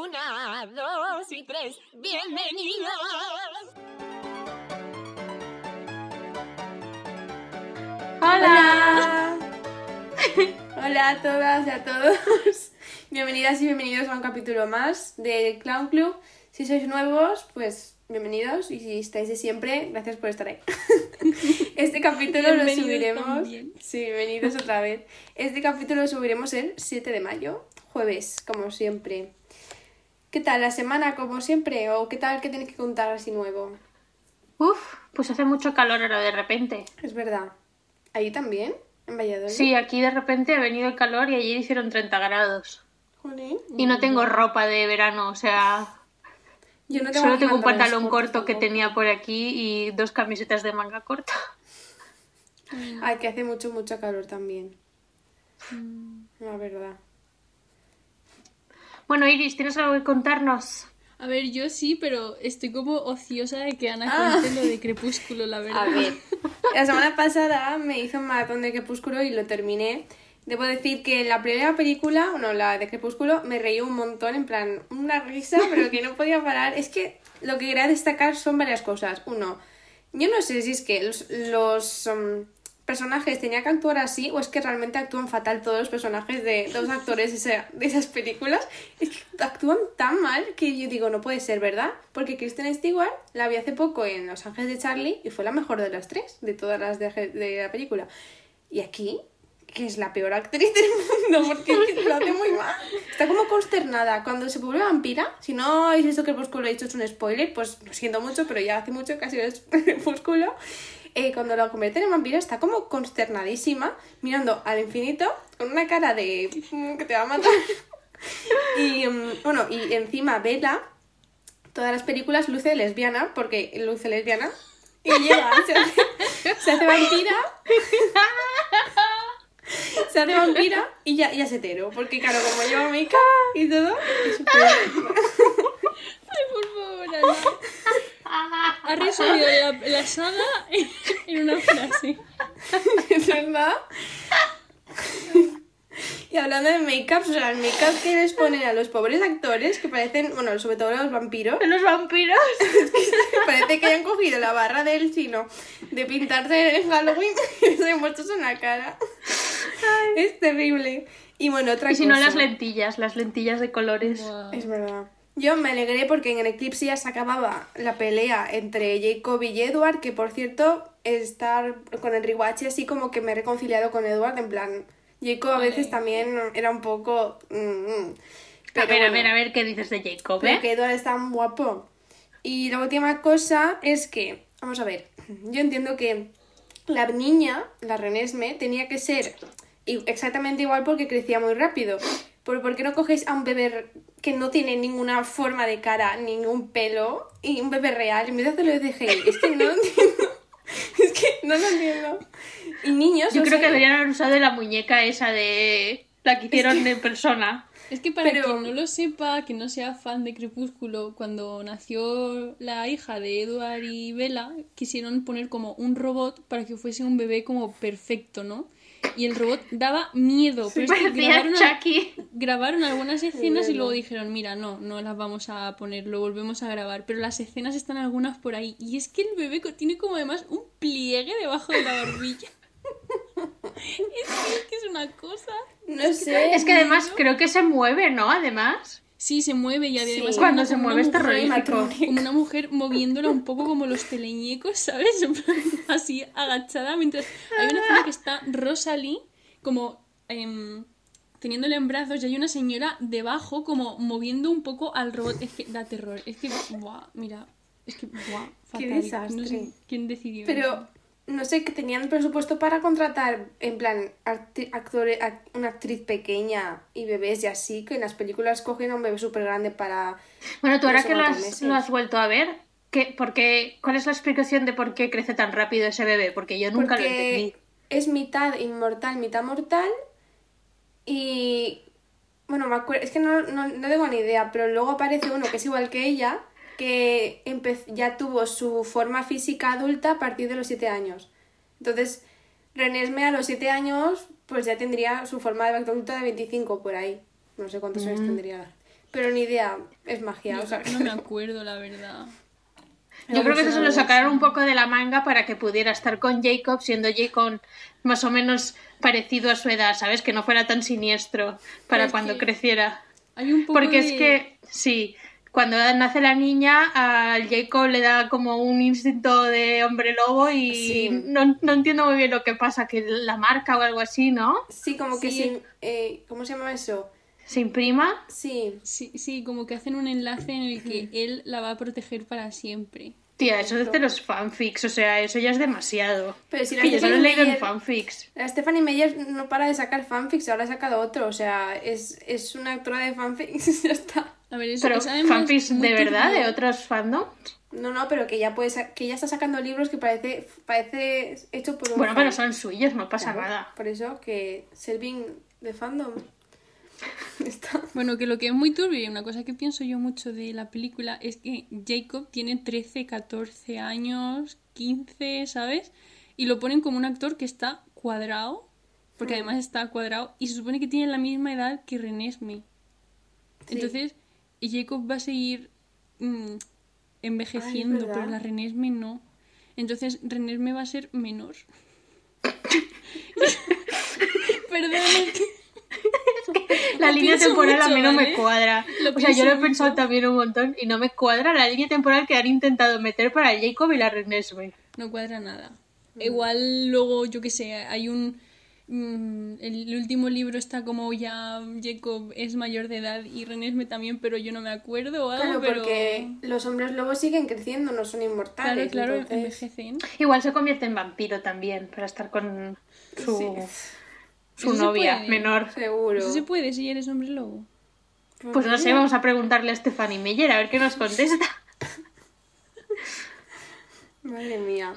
Una, dos y tres. Bienvenidos. Hola. Hola a todas y a todos. Bienvenidas y bienvenidos a un capítulo más de Clown Club. Si sois nuevos, pues bienvenidos y si estáis de siempre, gracias por estar ahí. Este capítulo lo subiremos. también. Sí, bienvenidos otra vez. Este capítulo lo subiremos el 7 de mayo, jueves, como siempre. ¿Qué tal la semana, como siempre? ¿O qué tal que tenéis que contar así nuevo? Uf, pues hace mucho calor ahora de repente. Es verdad. ¿Ahí también? ¿En Valladolid? Sí, aquí de repente ha venido el calor y ayer hicieron 30 grados. Jolín. Y no tengo ropa de verano, o sea, Yo no solo tengo un pantalón corto que tenía por aquí y dos camisetas de manga corta. Ay, que hace mucho, mucho calor también. La verdad. Bueno, Iris, ¿tienes algo que contarnos? A ver, yo sí, pero estoy como ociosa de que Ana Ah. cuente lo de Crepúsculo, la verdad. A ver. La semana pasada me hice un maratón de Crepúsculo y lo terminé. Debo decir que en la primera película, bueno, la de Crepúsculo, me reí un montón, en plan, una risa, pero que no podía parar. Es que lo que quería destacar son varias cosas. Uno, yo no sé si es que los, los, um, personajes tenían que actuar así o es que realmente actúan fatal todos los personajes de los actores de, esa- de esas películas. Es que actúan tan mal que yo digo, no puede ser, ¿verdad? Porque Kristen Stewart la vi hace poco en Los Ángeles de Charlie y fue la mejor de las tres, de todas las de, la película. Y aquí, que es la peor actriz del mundo, porque lo hace muy mal. Está como consternada. Cuando se vuelve vampira, si no habéis visto que Crepúsculo he dicho es un spoiler, pues lo siento mucho, pero ya hace mucho que ha sido el Crepúsculo. Eh, cuando la convierten en vampira está como consternadísima, mirando al infinito, con una cara de "Mm, que te va a matar. Y mm, bueno, y encima Bella, todas las películas luce lesbiana, porque luce lesbiana. Y llega, se hace, vampira. Se hace vampira y ya, ya es hetero. Porque claro, como lleva make y todo, es súper- Ay, por favor, Ana. Ha resumido la, la saga en, en una frase. es verdad. Y hablando de make-up, o sea, el make-up que les ponen a los pobres actores, que parecen, bueno, sobre todo a los vampiros, ¿De los vampiros? parece que hayan cogido la barra del chino de pintarse en Halloween y se han puesto en la cara. Es terrible. Y bueno, otra Y si cosa. no, las lentillas, las lentillas de colores. Guau. Es verdad. Yo me alegré porque en el eclipse ya se acababa la pelea entre Jacob y Edward, que por cierto, estar con el rewatch así como que me he reconciliado con Edward, en plan, Jacob a veces también era un poco... mm, mm. a ver, a ver, a ver qué dices de Jacob, Pero ¿eh? que Edward está muy guapo. Y la última cosa es que, vamos a ver, yo entiendo que la niña, la Renesme, tenía que ser exactamente igual porque crecía muy rápido. Pero ¿por qué no cogéis a un bebé que no tiene ninguna forma de cara, ningún pelo, y un bebé real, en vez de hacerlo de CGI? Es que no lo entiendo. Es que no lo entiendo. Y niños, Yo creo sea, que deberían haber usado la muñeca esa de... La que hicieron de persona. Es que para Pero- quien no lo sepa, que no sea fan de Crepúsculo, cuando nació la hija de Edward y Bella, quisieron poner como un robot para que fuese un bebé como perfecto, ¿no? Y el robot daba miedo, pero es que grabaron, a- Chucky. grabaron algunas escenas y luego dijeron, mira, no, no las vamos a poner, lo volvemos a grabar. Pero las escenas están algunas por ahí. Y es que el bebé tiene como además un pliegue debajo de la barbilla. es, que, es que es una cosa. no sé. Es que además creo que se mueve, ¿no? Además. Sí, se mueve y además Sí. Cuando se una mueve es mujer- terrorífico. Como una mujer moviéndola un poco como los teleñecos, ¿sabes? Así agachada mientras... Hay una escena que está Rosalie como em, teniéndole en brazos y hay una señora debajo como moviendo un poco al robot. Es que da terror. Es que, buah, mira, es que, buah, Qué fatal. desastre. No sé quién decidió. Pero eso. No sé, que tenían presupuesto para contratar, en plan, actores, ac- una actriz pequeña y bebés y así, que en las películas cogen a un bebé súper grande para... Bueno, tú ahora que lo has, lo has vuelto a ver, ¿qué, por qué- ¿cuál es la explicación de por qué crece tan rápido ese bebé? Porque yo nunca lo entendí. Porque es mitad inmortal, mitad mortal y... Bueno, me acuerdo, es que no, no, no tengo ni idea, pero luego aparece uno que es igual que ella, que ya tuvo su forma física adulta a partir de los 7 años. Entonces, Renesme a los 7 años, pues ya tendría su forma de adulta de 25 por ahí. No sé cuántos años tendría. Pero ni idea, es magia. o sea, No me acuerdo, la verdad. Yo creo que eso se lo sacaron un poco de la manga para que pudiera estar con Jacob, siendo Jacob más o menos parecido a su edad, ¿sabes? Que no fuera tan siniestro para es cuando que- creciera. Hay un poco Porque de- es que, sí, cuando nace la niña, al Jacob le da como un instinto de hombre lobo y Sí. no, no entiendo muy bien lo que pasa, que la marca o algo así, ¿no? sí, como que Sí. sin. eh, ¿Cómo se llama eso? Se imprima. Sí. Sí, sí, como que hacen un enlace en el que él la va a proteger para siempre. Tía, eso es de los fanfics, o sea, eso ya es demasiado. Pero si la Que yo solo he leído en fanfics. La Stephanie Meyer no para de sacar fanfics, ahora ha sacado otro. O sea, es, es una actora de fanfics, ya está. A ver, eso Pero es además fanfics de verdad, de otros fandoms. No, no, pero que ya puede sa- que ya está sacando libros que parece, parece hecho por un Bueno, fan. pero son suyos, no pasa Claro, nada. Por eso que Selvin de fandom. Está. Bueno, que lo que es muy turbio y una cosa que pienso yo mucho de la película es que Jacob tiene 13, 14 años, 15, ¿sabes? Y lo ponen como un actor que está cuadrado, porque además está cuadrado, y se supone que tiene la misma edad que Renesme. Sí. Entonces, Jacob va a seguir mm, envejeciendo, pero la Renesme no. Entonces, Renesme va a ser menor. Perdón, que- La Lo línea temporal a mí no me cuadra. Lo o sea, yo lo he pensado mucho. también un montón y no me cuadra la línea temporal que han intentado meter para Jacob y la Renesmee. No cuadra nada. Mm. Igual luego, yo qué sé, hay un... mm, el último libro está como ya Jacob es mayor de edad y Renesme también, pero yo no me acuerdo algo, Claro, pero... porque los hombres lobos siguen creciendo, no son Claro, inmortales. claro, entonces- envejecen. Igual se convierte en vampiro también para estar con su, Sí. su novia menor. Seguro. Eso se puede si eres hombre lobo. Pues no sé, vamos a preguntarle a Stephanie Meyer a ver qué nos contesta. Madre mía.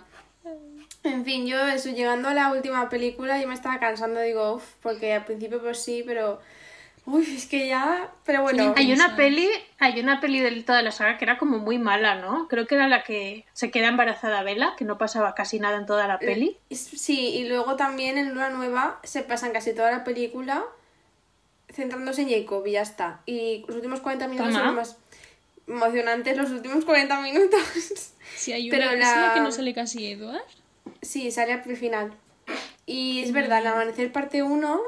En fin, yo eso, llegando a la última película, yo me estaba cansando, digo, uff, porque al principio pues sí, pero... Uy, es que ya... Pero bueno, Hay una peli, hay una peli de toda la saga que era como muy mala, ¿no? Creo que era la que se queda embarazada Bella, que no pasaba casi nada en toda la peli. es- sí, y luego también en Luna Nueva se pasan casi toda la película centrándose en Jacob y ya está. Y los últimos 40 minutos Toma. son más emocionantes, los últimos 40 minutos. Si hay Pero una la- ¿es la que no sale casi Edward. Sí, sale al final. Y es verdad, el amanecer parte 1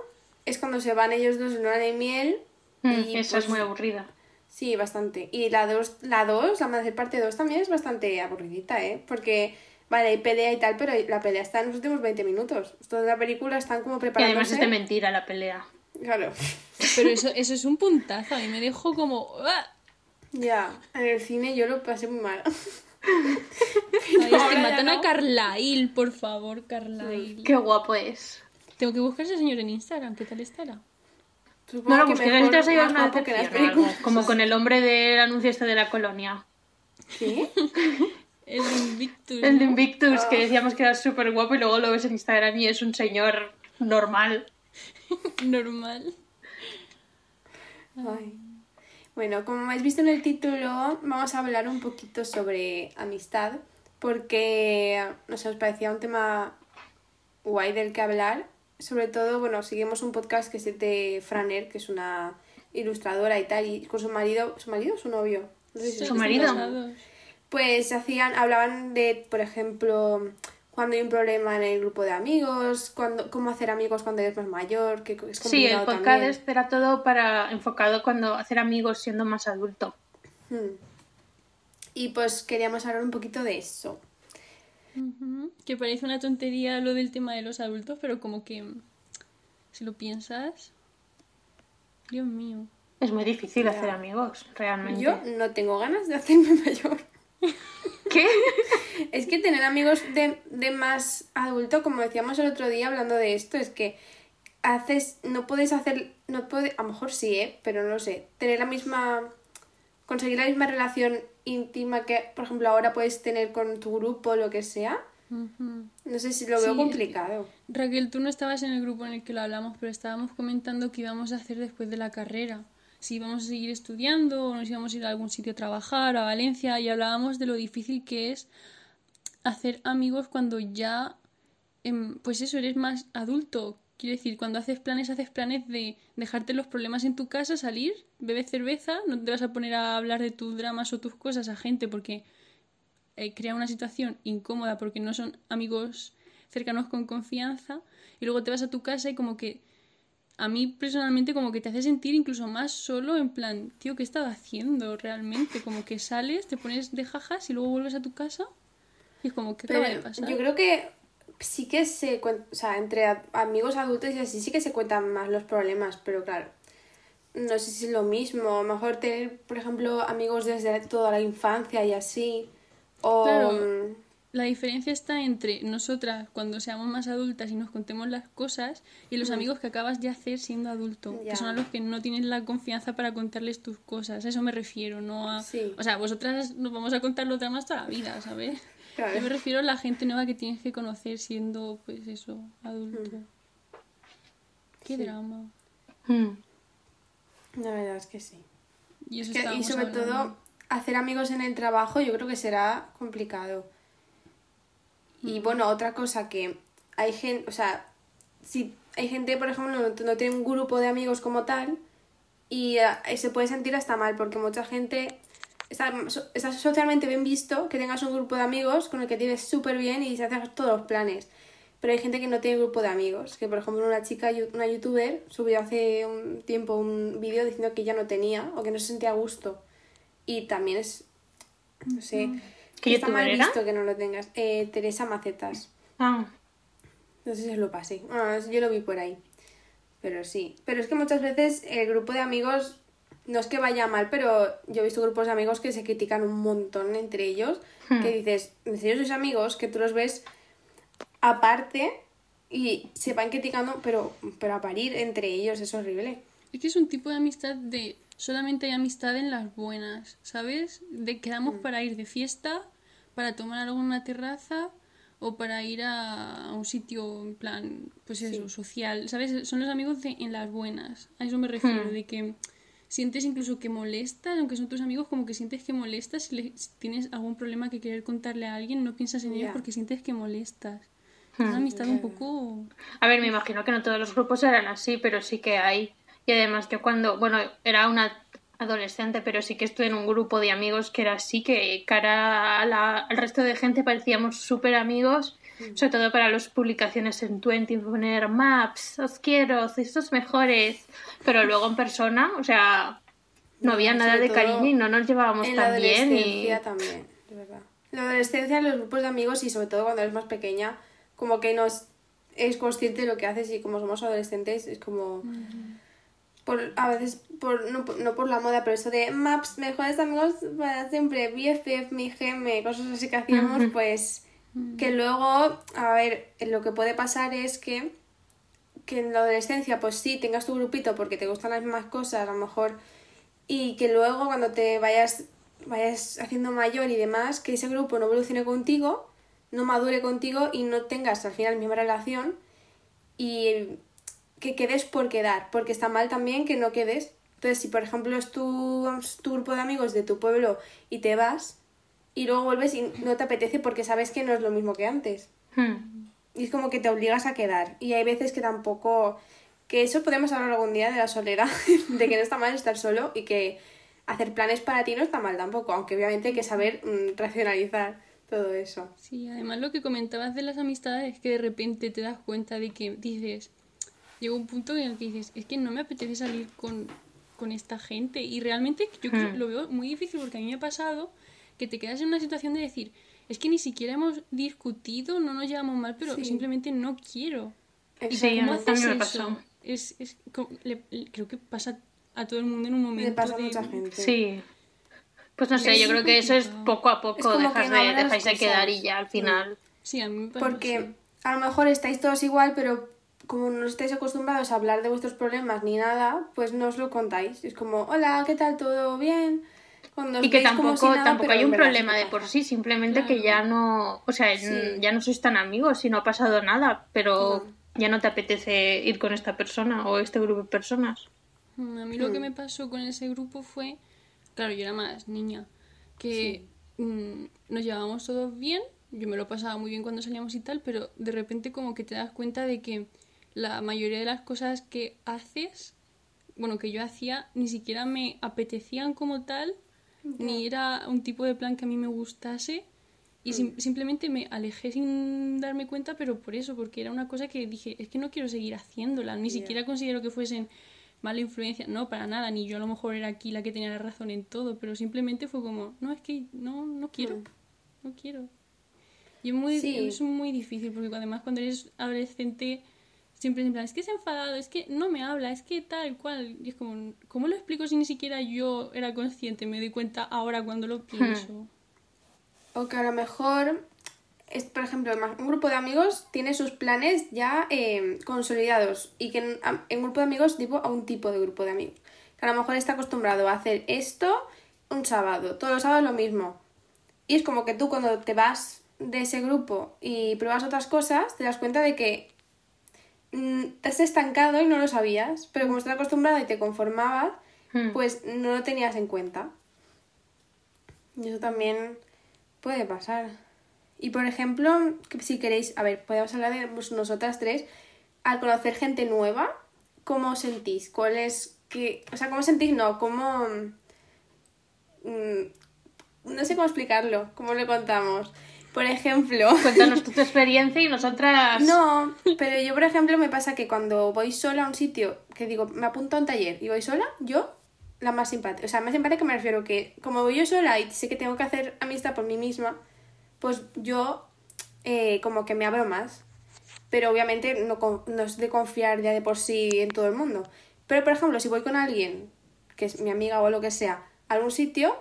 es cuando se van ellos dos en luna de miel. Mm, y, esa pues, es muy aburrida. Sí, bastante. Y la 2, la 2, la amanecer parte 2 también es bastante aburridita, ¿eh? Porque, vale, hay pelea y tal, pero la pelea está en los últimos 20 minutos. Toda la película están como Y preparándose. además es de mentira la pelea. Claro. Pero eso, eso es un puntazo, a mí me dejó como... ¡ah! Ya, en el cine yo lo pasé muy mal. Ay, es que Ahora ya matan a. Carlyle, por favor, Carlyle. Qué guapo es. Tengo que buscar a ese señor en Instagram, ¿qué tal estará? Supongo No lo que necesitas llevar una guapo que las decepción. Como con el hombre del anuncio este de la colonia. ¿Qué? El Invictus. El. Invictus, Ah. que decíamos que era súper guapo y luego lo ves en Instagram y es un señor normal. Normal. Ay. Bueno, como habéis visto en el título, vamos a hablar un poquito sobre amistad, porque nos parecía un tema guay del que hablar. Sobre todo, bueno, seguimos un podcast que es de Franer, que es una ilustradora y tal, y con su marido, ¿su marido o su novio? No sé si Su marido. casados. Pues hacían, hablaban de, por ejemplo, cuando hay un problema en el grupo de amigos, cuando, cómo hacer amigos cuando eres más mayor, que es complicado Sí, el podcast también. era todo para enfocado cuando hacer amigos siendo más adulto. Hmm. Y pues queríamos hablar un poquito de eso. Que parece una tontería lo del tema de los adultos, pero como que si lo piensas, Dios mío. Es muy difícil hacer amigos, realmente. Yo no tengo ganas de hacerme mayor. ¿Qué? Es que tener amigos de, de más adulto, como decíamos el otro día hablando de esto, es que haces, no puedes hacer, no puede, a lo mejor sí, ¿eh? pero no lo sé, tener la misma, conseguir la misma relación íntima que, por ejemplo, ahora puedes tener con tu grupo o lo que sea. No sé si lo veo Sí. complicado. Raquel, tú no estabas en el grupo en el que lo hablamos, pero estábamos comentando qué íbamos a hacer después de la carrera. Si íbamos a seguir estudiando o nos íbamos a ir a algún sitio a trabajar, a Valencia, y hablábamos de lo difícil que es hacer amigos cuando ya, em, pues eso, eres más adulto, Quiero decir, cuando haces planes, haces planes de dejarte los problemas en tu casa, salir, beber cerveza, no te vas a poner a hablar de tus dramas o tus cosas a gente porque eh, crea una situación incómoda porque no son amigos cercanos con confianza y luego te vas a tu casa y como que a mí personalmente como que te hace sentir incluso más solo en plan, tío, ¿qué he estado haciendo realmente? Como que sales, te pones de jajas y luego vuelves a tu casa y es como, ¿qué acaba de pasar? yo creo que sí que se cuentan, o sea, entre amigos adultos y así sí que se cuentan más los problemas, pero claro, no sé si es lo mismo. A lo mejor tener, por ejemplo, amigos desde toda la infancia y así. O. Claro. La diferencia está entre nosotras cuando seamos más adultas y nos contemos las cosas y los amigos que acabas de hacer siendo adulto. Ya. que son a los que no tienes la confianza para contarles tus cosas. A eso me refiero, no a... Sí. O sea, vosotras nos vamos a contar los dramas toda la vida, ¿sabes? Claro. Yo me refiero a la gente nueva que tienes que conocer siendo, pues eso, adulto. Qué Mm. Sí. drama. Mm. La verdad es que sí. Y, eso Que- y estábamos sobre hablando. todo, hacer amigos en el trabajo yo creo que será complicado. Y bueno, otra cosa que hay gente, o sea, si hay gente, por ejemplo, no, no tiene un grupo de amigos como tal y eh, se puede sentir hasta mal porque mucha gente está, está socialmente bien visto que tengas un grupo de amigos con el que te vives súper bien y se hacen todos los planes. Pero hay gente que no tiene grupo de amigos, que por ejemplo una chica, una youtuber, subió hace un tiempo un vídeo diciendo que ya no tenía o que no se sentía a gusto. Y también es, no sé, ¿Qué que está mal era? visto que no lo tengas. Eh, Teresa Macetas. Ah, No sé si os lo pasé. Bueno, yo lo vi por ahí. Pero sí. Pero es que muchas veces el grupo de amigos no es que vaya mal, pero yo he visto grupos de amigos que se critican un montón entre ellos. Que dices, en serio sois amigos, que tú los ves aparte y se van criticando, pero, pero a parir entre ellos es horrible. Es que es un tipo de amistad de solamente hay amistad en las buenas, ¿sabes? De Mm. quedamos para ir de fiesta, para tomar algo en una terraza o para ir a, un sitio en plan, pues eso, social, ¿sabes? Son los amigos de, en las buenas. A eso me refiero, Hmm. de que sientes incluso que molestas, aunque son tus amigos, como que sientes que molestas si, le- si tienes algún problema que querer contarle a alguien, no piensas en ellos Ya. porque sientes que molestas. Es Hmm. una amistad un poco... A ver, me imagino que no todos los grupos eran así, pero sí que hay. Y además yo cuando, bueno, era una adolescente, pero sí que estuve en un grupo de amigos que era así, que cara a la- al resto de gente parecíamos súper amigos, sobre todo para las publicaciones en Twenty, poner maps, os quiero, sois los mejores, pero luego en persona, o sea, no, No, había nada de cariño y no nos llevábamos en la tan bien. Y... adolescencia también, de verdad. En la adolescencia, en los grupos de amigos y sobre todo cuando eres más pequeña, como que no es, consciente de lo que haces y como somos adolescentes es como... Por, a veces, por, no, por- no por la moda, pero eso de maps, mejores amigos para siempre, BFF, mi GM, cosas así que hacíamos, pues que luego, a ver, lo que puede pasar es que que en la adolescencia, pues sí, tengas tu grupito porque te gustan las mismas cosas, a lo mejor, y que luego cuando te vayas, vayas haciendo mayor y demás, que ese grupo no evolucione contigo, no madure contigo y no tengas al final la misma relación y que quedes por quedar, porque está mal también que no quedes. Entonces, si por ejemplo es tu, es tu grupo de amigos de tu pueblo y te vas y luego vuelves y no te apetece porque sabes que no es lo mismo que antes. Hmm. Y es como que te obligas a quedar. Y hay veces que tampoco... Que eso podemos hablar algún día de la soledad, de que no está mal estar solo y que hacer planes para ti no está mal tampoco, aunque obviamente hay que saber mm, racionalizar todo eso. Sí, además lo que comentabas de las amistades es que de repente te das cuenta de que dices, llega un punto en el que dices, es que no me apetece salir con, con esta gente. Y realmente yo creo- Hmm. lo veo muy difícil porque a mí me ha pasado que te quedas en una situación de decir, es que ni siquiera hemos discutido, no nos llevamos mal, pero Sí. simplemente no quiero. ¿Y Sí, a cómo mí haces me eso? pasó. Es, es, co- le- le- creo que pasa a todo el mundo en un momento. Le pasa a de- mucha gente. Sí. Pues no sé, Es yo creo que eso es poco a Es poco, dejas no de, dejáis de quedar y ya al final. Sí, a mí me pasa Porque a lo mejor estáis todos igual, pero como no estáis acostumbrados a hablar de vuestros problemas ni nada, pues no os lo contáis. Es como, hola, ¿qué tal? ¿Todo bien? Cuando Y que tampoco, si nada, tampoco pero hay un problema sí de por sí, simplemente que ya no, o sea, Sí. ya no sois tan amigos y no ha pasado nada, pero ya no te apetece ir con esta persona o este grupo de personas. Mm, A mí lo que Hmm. me pasó con ese grupo fue, claro, yo era más niña, que mm, nos llevábamos todos bien, yo me lo pasaba muy bien cuando salíamos y tal, pero de repente como que te das cuenta de que la mayoría de las cosas que haces, bueno, que yo hacía, ni siquiera me apetecían como tal, ni era un tipo de plan que a mí me gustase. Y sim- simplemente me alejé sin darme cuenta, pero por eso, porque era una cosa que dije, es que no quiero seguir haciéndola, ni siquiera considero que fuesen mala influencia, no, para nada, ni yo a lo mejor era aquí la que tenía la razón en todo, pero simplemente fue como, no, es que no, no quiero, Mm. no quiero. Y es muy, Sí. es muy difícil, porque además cuando eres adolescente siempre es en plan, es que es enfadado, es que no me habla, es que tal cual. Y es como, ¿cómo lo explico si ni siquiera yo era consciente? Me doy cuenta ahora cuando lo pienso. O que a lo mejor, es, por ejemplo, un grupo de amigos tiene sus planes ya eh, consolidados y que en, en grupo de amigos tipo a un tipo de grupo de amigos. Que a lo mejor está acostumbrado a hacer esto un sábado, todos los sábados lo mismo. Y es como que tú cuando te vas de ese grupo y pruebas otras cosas, te das cuenta de que te has estancado y no lo sabías, pero como estás acostumbrada y te conformabas, Hmm. pues no lo tenías en cuenta. Y eso también puede pasar. Y por ejemplo, si queréis, a ver, podemos hablar de pues, nosotras tres, al conocer gente nueva, ¿cómo os sentís? ¿Cuál es que, o sea, cómo sentís? No, ¿cómo mm, no sé cómo explicarlo, cómo le contamos? Por ejemplo, Cuéntanos tú tu experiencia y nosotras. no, pero yo, por ejemplo, me pasa que cuando voy sola a un sitio, que digo, me apunto a un taller y voy sola, yo, la más simpática. O sea, más simpática me refiero que, como voy yo sola y sé que tengo que hacer amistad por mí misma, pues yo, eh, como que me abro más. Pero obviamente no, no es de confiar ya de por sí en todo el mundo. Pero, por ejemplo, si voy con alguien, que es mi amiga o lo que sea, a algún sitio,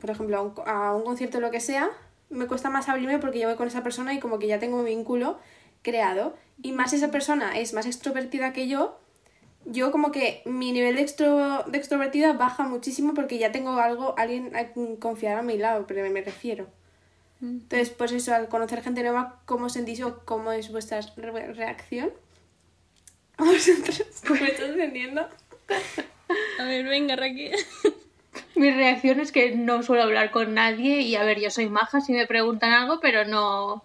por ejemplo, a un, a un concierto o lo que sea, me cuesta más abrirme porque yo voy con esa persona y como que ya tengo un vínculo creado. Y más si esa persona es más extrovertida que yo, yo como que mi nivel de, extro, de extrovertida baja muchísimo porque ya tengo algo, alguien a quien confiar a mi lado, pero me refiero. Entonces, pues eso, al conocer gente nueva, ¿cómo sentís o cómo es vuestra re- reacción? ¿A vosotros? ¿Me estás entendiendo? A ver, venga, Raquel. Mi reacción es que no suelo hablar con nadie y a ver, yo soy maja si me preguntan algo, pero no,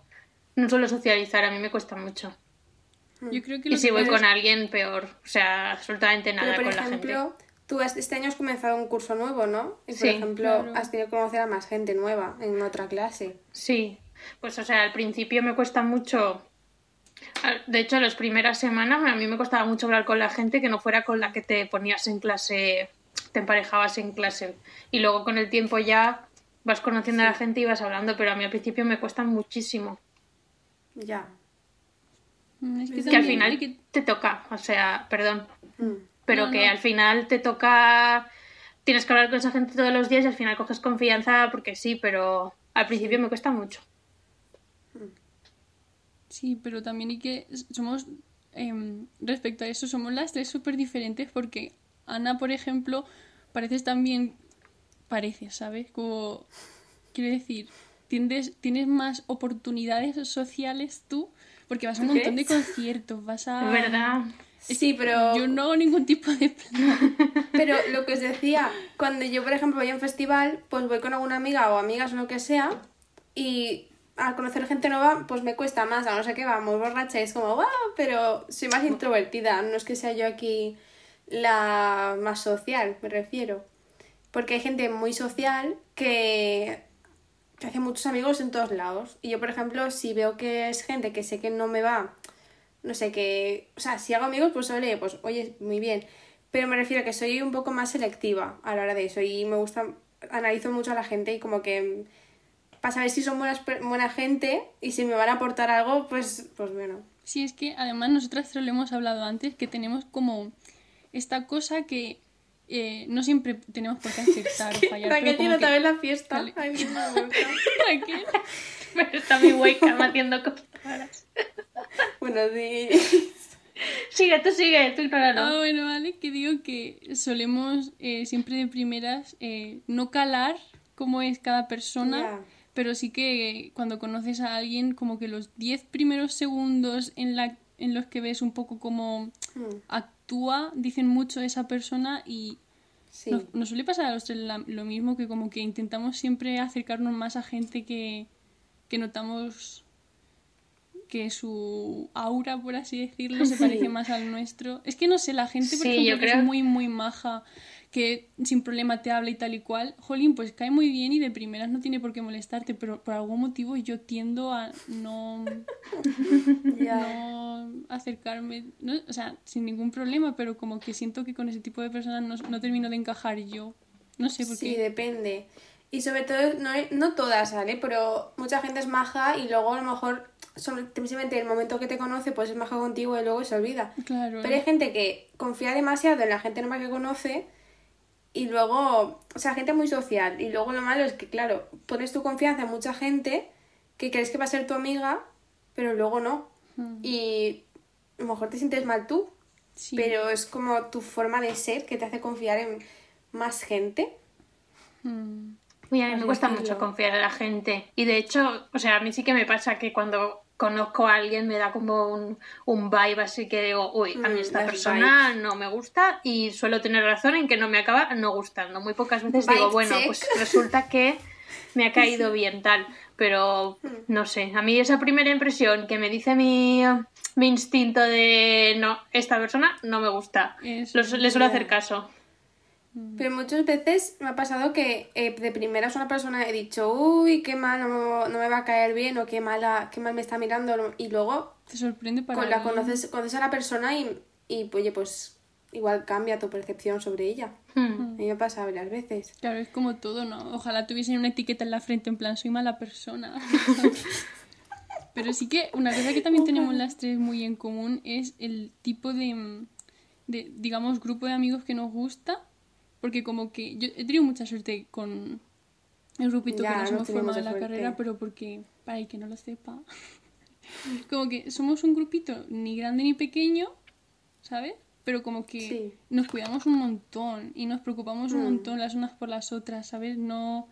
no suelo socializar, a mí me cuesta mucho. Yo creo que Y si voy con alguien, peor. O sea, absolutamente nada Pero, por con la gente. ejemplo, tú has- este año has comenzado un curso nuevo, ¿no? Y, por Sí, ejemplo, claro. has tenido que conocer a más gente nueva en otra clase. Sí, pues o sea, al principio me cuesta mucho. De hecho, las primeras semanas a mí me costaba mucho hablar con la gente que no fuera con la que te ponías en clase, te emparejabas en clase. Y luego con el tiempo ya vas conociendo a la gente y vas hablando, pero a mí al principio me cuesta muchísimo. Ya. Mm, Es que, Que al final que- te toca, o sea, perdón, Mm. pero No, que no. al final te toca, tienes que hablar con esa gente todos los días y al final coges confianza porque sí, pero al principio me cuesta mucho. Sí, pero también hay que. Somos. em, respecto a eso, somos las tres súper diferentes porque Ana, por ejemplo, pareces también. Pareces, ¿sabes? Como. Quiero decir, tienes, tienes más oportunidades sociales tú porque vas a un ¿Tú montón de conciertos, vas a. Es verdad. Sí, pero... Yo no hago ningún tipo de plan. Pero lo que os decía, cuando yo, por ejemplo, voy a un festival, pues voy con alguna amiga o amigas o lo que sea, y al conocer gente nueva, pues me cuesta más, a no ser que vamos borracha, y es como, wow, pero soy más introvertida, no es que sea yo aquí la más social, me refiero. Porque hay gente muy social que, que hace muchos amigos en todos lados. Y yo, por ejemplo, si veo que es gente que sé que no me va no sé, que, o sea, si hago amigos, pues oye, pues oye, muy bien. Pero me refiero a que soy un poco más selectiva a la hora de eso y me gusta, analizo mucho a la gente y como que para saber si son buenas, buena gente y si me van a aportar algo, pues, pues bueno. Sí, es que además nosotras lo hemos hablado antes, que tenemos como esta cosa que eh, no siempre tenemos por qué acertar o fallar. Raquel tiene que- también la fiesta. Vale. Ay. Raquel. Pero está mi webcam haciendo cosas raras. bueno, sí. Sigue, tú sigue, tú Ah, ignóralo. bueno, vale, que digo que solemos eh, siempre de primeras eh, no calar cómo es cada persona, Ya. pero sí que cuando conoces a alguien, como que los 10 primeros segundos en, la, en los que ves un poco cómo Mm, actúa, dicen mucho esa persona y Sí. nos, nos suele pasar a los tres la- lo mismo, que como que intentamos siempre acercarnos más a gente que, que notamos que su aura, por así decirlo, se parece más al nuestro. Es que no sé, la gente, por Sí, ejemplo, yo que creo- es muy, muy maja, que sin problema te habla y tal y cual, jolín, pues cae muy bien y de primeras no tiene por qué molestarte, pero por algún motivo yo tiendo a no, no acercarme, no, o sea, sin ningún problema, pero como que siento que con ese tipo de personas no, no termino de encajar yo. No sé por Sí, qué. depende. Y sobre todo, no, no todas, ¿vale? Pero mucha gente es maja y luego a lo mejor son- simplemente el momento que te conoce pues es maja contigo y luego se olvida. Claro. Pero hay gente que confía demasiado en la gente nueva que conoce y luego, o sea, gente muy social. Y luego lo malo es que, claro, pones tu confianza en mucha gente que crees que va a ser tu amiga, pero luego no. Mm, Y a lo mejor te sientes mal tú, sí. pero es como tu forma de ser que te hace confiar en más gente. Mm. Uy, a mí me cuesta mucho confiar en la gente. Y de hecho, o sea, a mí sí que me pasa que cuando conozco a alguien me da como un, un vibe así que digo, uy, a mí Mm, esta persona no me gusta y suelo tener razón en que no me acaba no gustando. Muy pocas veces digo, bueno, check. pues resulta que me ha caído bien tal. Pero no sé, a mí esa primera impresión que me dice mi, mi instinto de no, esta persona no me gusta. Eso, le suelo hacer caso. Pero muchas veces me ha pasado que eh, de primeras una persona he dicho, uy, qué mal, no, no me va a caer bien o qué, mala, qué mal me está mirando. Y luego Te sorprende para con la conoces, conoces a la persona y, y oye, pues igual cambia tu percepción sobre ella. Hmm. A mí me pasa varias veces. Claro, es como todo, ¿no? Ojalá tuviesen una etiqueta en la frente en plan, soy mala persona. Pero sí que una cosa que también tenemos las tres muy en común es el tipo de, de, digamos, grupo de amigos que nos gusta. Porque como que yo he tenido mucha suerte con el grupito Ya, que nos no hemos formado en la carrera, pero porque, para el que no lo sepa, como que somos un grupito ni grande ni pequeño, ¿sabes? Pero como que Sí. nos cuidamos un montón y nos preocupamos un Mm. montón las unas por las otras, ¿sabes? No,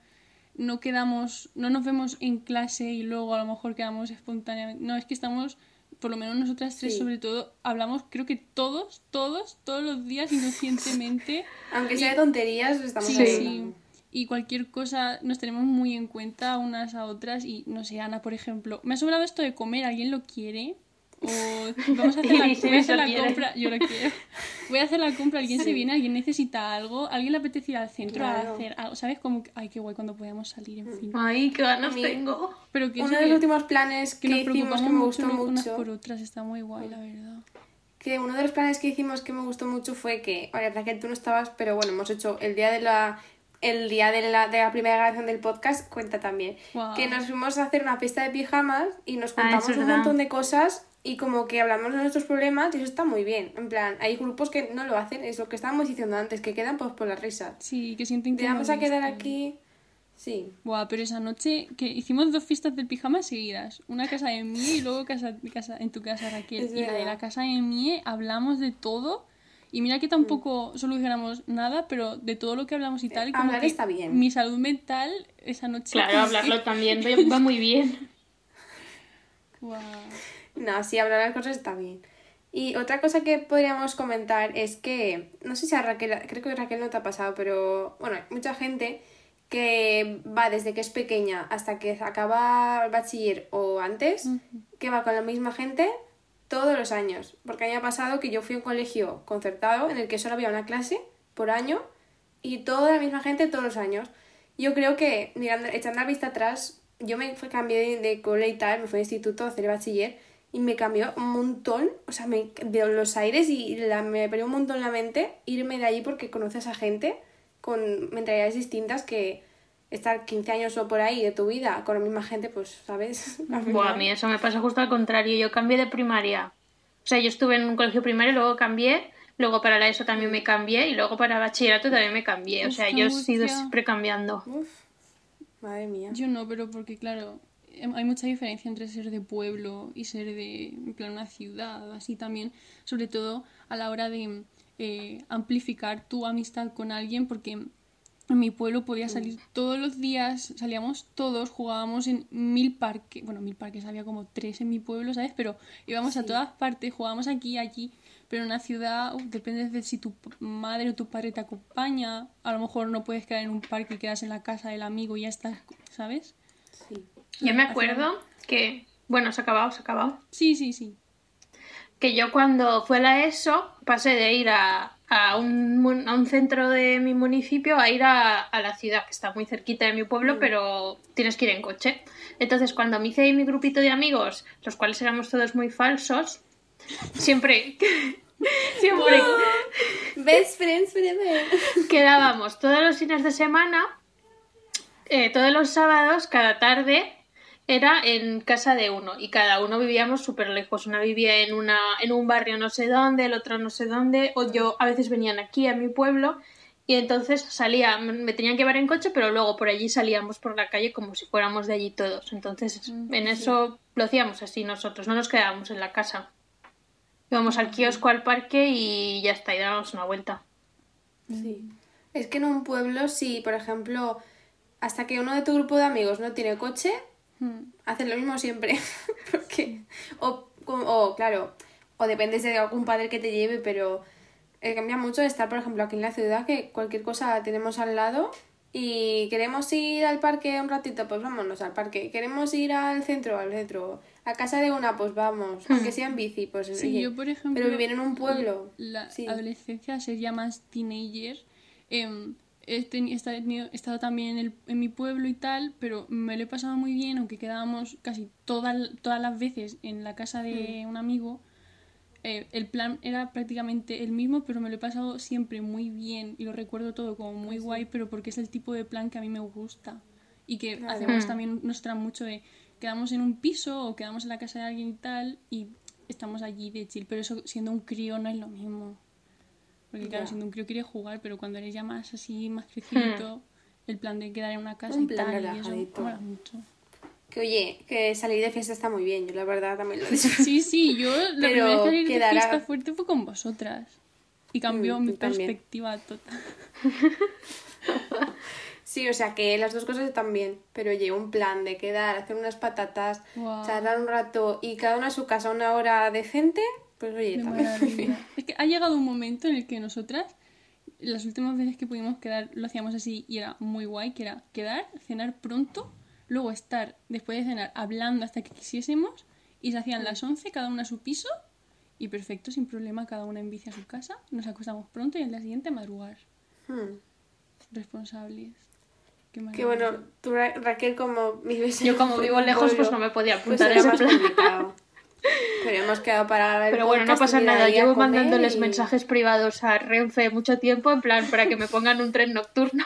no quedamos, no nos vemos en clase y luego a lo mejor quedamos espontáneamente. No, es que estamos, por lo menos nosotras tres Sí. sobre todo, hablamos creo que todos, todos, todos los días inconscientemente. Aunque sea de tonterías, estamos Sí, ahí sí. hablando. Y cualquier cosa nos tenemos muy en cuenta unas a otras. Y no sé, Ana, por ejemplo, me ha sobrado esto de comer, ¿alguien lo quiere? O vamos a hacer la, dice, voy a hacer "Lo la quiere". compra, yo lo quiero. Voy a hacer la compra, alguien se Sí. viene, alguien necesita algo, alguien le apetece ir al centro Claro. a hacer algo, ¿sabes? Como, que, ay, qué guay cuando podamos salir, en fin. Ay, qué ganas tengo. Pero que Uno de los que, últimos planes que que, nos hicimos preocupamos que me mucho gustó unas mucho, por otras, está muy guay, la verdad. que uno de los planes que hicimos que me gustó mucho fue que, ahora, la verdad que tú no estabas, pero bueno, hemos hecho el día de la el día de la, de la primera grabación del podcast cuenta también. Guau. Que nos fuimos a hacer una fiesta de pijamas y nos Ah, contamos es un verdad. montón de cosas y como que hablamos de nuestros problemas y eso está muy bien. En plan, hay grupos que no lo hacen, es lo que estábamos diciendo antes, que quedan pues por la risa. Sí, que sienten que Te vamos no a quedar aquí. Sí. Buah, pero esa noche que hicimos dos fiestas del pijama seguidas. Una casa de mí y luego casa, casa, en tu casa, Raquel. Es y la de la casa de mí hablamos de todo. Y mira que tampoco solucionamos nada, pero de todo lo que hablamos y tal. Como hablar que está bien. Mi salud mental esa noche. Claro, hablarlo también va- va muy bien. Buah. No, sí, hablar las cosas está bien. Y otra cosa que podríamos comentar es que, no sé si a Raquel, creo que a Raquel no te ha pasado, pero bueno, mucha gente que va desde que es pequeña hasta que acaba el bachiller o antes, que va con la misma gente todos los años. Porque a mí me ha pasado que yo fui a un colegio concertado en el que solo había una clase por año y toda la misma gente todos los años. Yo creo que, mirando, echando la vista atrás, yo me fue, cambié de, de cole y tal, me fui al instituto a hacer el bachiller y me cambió un montón, o sea, me, de los aires y la, me perdió un montón la mente irme de allí porque conoces a gente con mentalidades distintas que estar 15 años o por ahí de tu vida con la misma gente, pues, ¿sabes? Buah, a mí eso me pasa justo al contrario. Yo cambié de primaria. O sea, yo estuve en un colegio primario, luego cambié, luego para la ESO también me cambié y luego para bachillerato también me cambié. O sea, yo he sido angustia. siempre cambiando. Uf, madre mía. Yo no, pero porque, claro, hay mucha diferencia entre ser de pueblo y ser de, en plan, una ciudad, así también, sobre todo a la hora de eh, amplificar tu amistad con alguien, porque en mi pueblo podía salir todos los días, salíamos todos, jugábamos en mil parques, bueno, mil parques, había como tres en mi pueblo, ¿sabes? Pero íbamos a todas partes, jugábamos aquí y allí, pero en una ciudad depende de si tu madre o tu padre te acompaña, a lo mejor no puedes quedar en un parque y quedas en la casa del amigo y ya estás, ¿sabes? Sí. Yo me acuerdo que Bueno, se ha acabado, se ha acabado. Sí, sí, sí. Que yo cuando fue a la ESO pasé de ir a, a, un, a un centro de mi municipio a ir a, a la ciudad, que está muy cerquita de mi pueblo, pero tienes que ir en coche. Entonces, cuando me hice ahí mi grupito de amigos, los cuales éramos todos muy falsos, siempre, siempre Best friends forever. quedábamos todos los fines de semana, eh, todos los sábados, cada tarde, era en casa de uno y cada uno vivíamos súper lejos. Una vivía en, una, en un barrio no sé dónde, el otro no sé dónde, o yo a veces venían aquí a mi pueblo y entonces salía, me tenían que llevar en coche, pero luego por allí salíamos por la calle como si fuéramos de allí todos. Entonces en eso lo hacíamos así nosotros, no nos quedábamos en la casa. Íbamos al kiosco, al parque y ya está, y dábamos una vuelta. Sí. Es que en un pueblo, si, por ejemplo, hasta que uno de tu grupo de amigos no tiene coche, Mm. hacen lo mismo siempre. Porque, o, o, claro, o dependes de algún padre que te lleve, pero eh, cambia mucho estar, por ejemplo, aquí en la ciudad, que cualquier cosa tenemos al lado y queremos ir al parque un ratito, pues vámonos al parque. Queremos ir al centro, al centro. A casa de una, pues vamos. Aunque sea en bici, pues Sí, oye, yo, por ejemplo. Pero vivir en un pueblo. La sí. adolescencia sería más teenager. em, he, he estado, he tenido- he estado también en, el- en mi pueblo y tal, pero me lo he pasado muy bien, aunque quedábamos casi todas, todas las veces en la casa de Mm. un amigo. eh, el plan era prácticamente el mismo, pero me lo he pasado siempre muy bien y lo recuerdo todo como muy guay, pero porque es el tipo de plan que a mí me gusta. Y que Claro. hacemos Mm. también nos trae mucho de quedamos en un piso o quedamos en la casa de alguien y tal y estamos allí de chill, pero eso siendo un crío no es lo mismo. Porque claro, siendo un crío quieres jugar, pero cuando eres ya más así, más crecidito, el plan de quedar en una casa Un y plan tal, y eso relajadito. mucho. Que oye, que salir de fiesta está muy bien. Yo la verdad también lo disfruto. Sí, sí, yo la Pero primera vez que salí de quedará- fiesta fuerte fue con vosotras. Y cambió Mm, mi también. perspectiva total. Sí, o sea que las dos cosas están bien, pero oye, un plan de quedar, hacer unas patatas, Guau. charlar un rato y cada una a su casa una hora decente, pues oye, también. Es que ha llegado un momento en el que nosotras, las últimas veces que pudimos quedar, lo hacíamos así y era muy guay, que era quedar, cenar pronto, luego estar después de cenar hablando hasta que quisiésemos y se hacían las 11, cada una a su piso y perfecto, sin problema, cada una en bici a su casa, nos acostamos pronto y al día siguiente a madrugar, Hmm. responsables. Qué, maravilla. bueno, tú Ra- Raquel como vives en Yo como vivo lejos, pues no me podía pues apuntar a ese plan. Pero hemos quedado para ver Pero bueno, no pasa nada. Llevo mandándoles y- mensajes privados a Renfe mucho tiempo en plan para que me pongan un tren nocturno.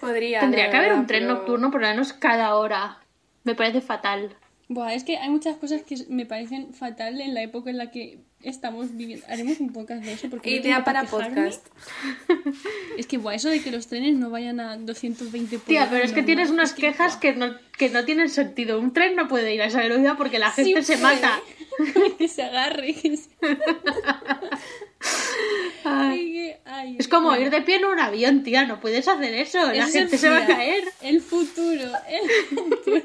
Podría. Tendría que haber un tren pero- nocturno por lo menos cada hora. Me parece fatal. Buah, es que hay muchas cosas que me parecen fatal en la época en la que estamos viviendo. Haremos un podcast de eso porque Idea para podcast. Es que, buah, eso de que los trenes no vayan a 220 por Tía, pero es que tienes unas es quejas que no, que no tienen sentido. Un tren no puede ir a esa velocidad porque la gente Sí se puede. mata. que se agarre. Que se... Ay, que- ay, Es como bueno, ir de pie en un avión, tía. No puedes hacer eso. La es gente se va a caer. El futuro. El futuro.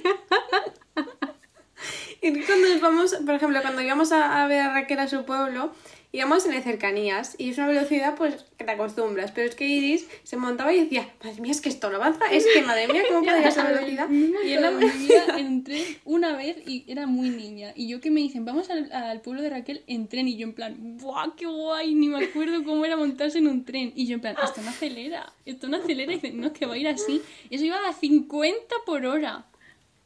Y cuando vamos, por ejemplo, cuando íbamos a, a ver a Raquel a su pueblo, íbamos en cercanías y es una velocidad pues que te acostumbras, pero es que Iris se montaba y decía, madre mía, es que esto no avanza, es que madre mía, ¿cómo puede ir a esa velocidad? Y en mi vida en un tren una vez y era muy niña. Y yo que me dicen, vamos al, al pueblo de Raquel en tren. Y yo en plan, ¡buah, qué guay! Ni me acuerdo cómo era montarse en un tren. Y yo en plan, esto no acelera, esto no acelera. Y dicen, no, es que va a ir así. Eso iba a 50 por hora.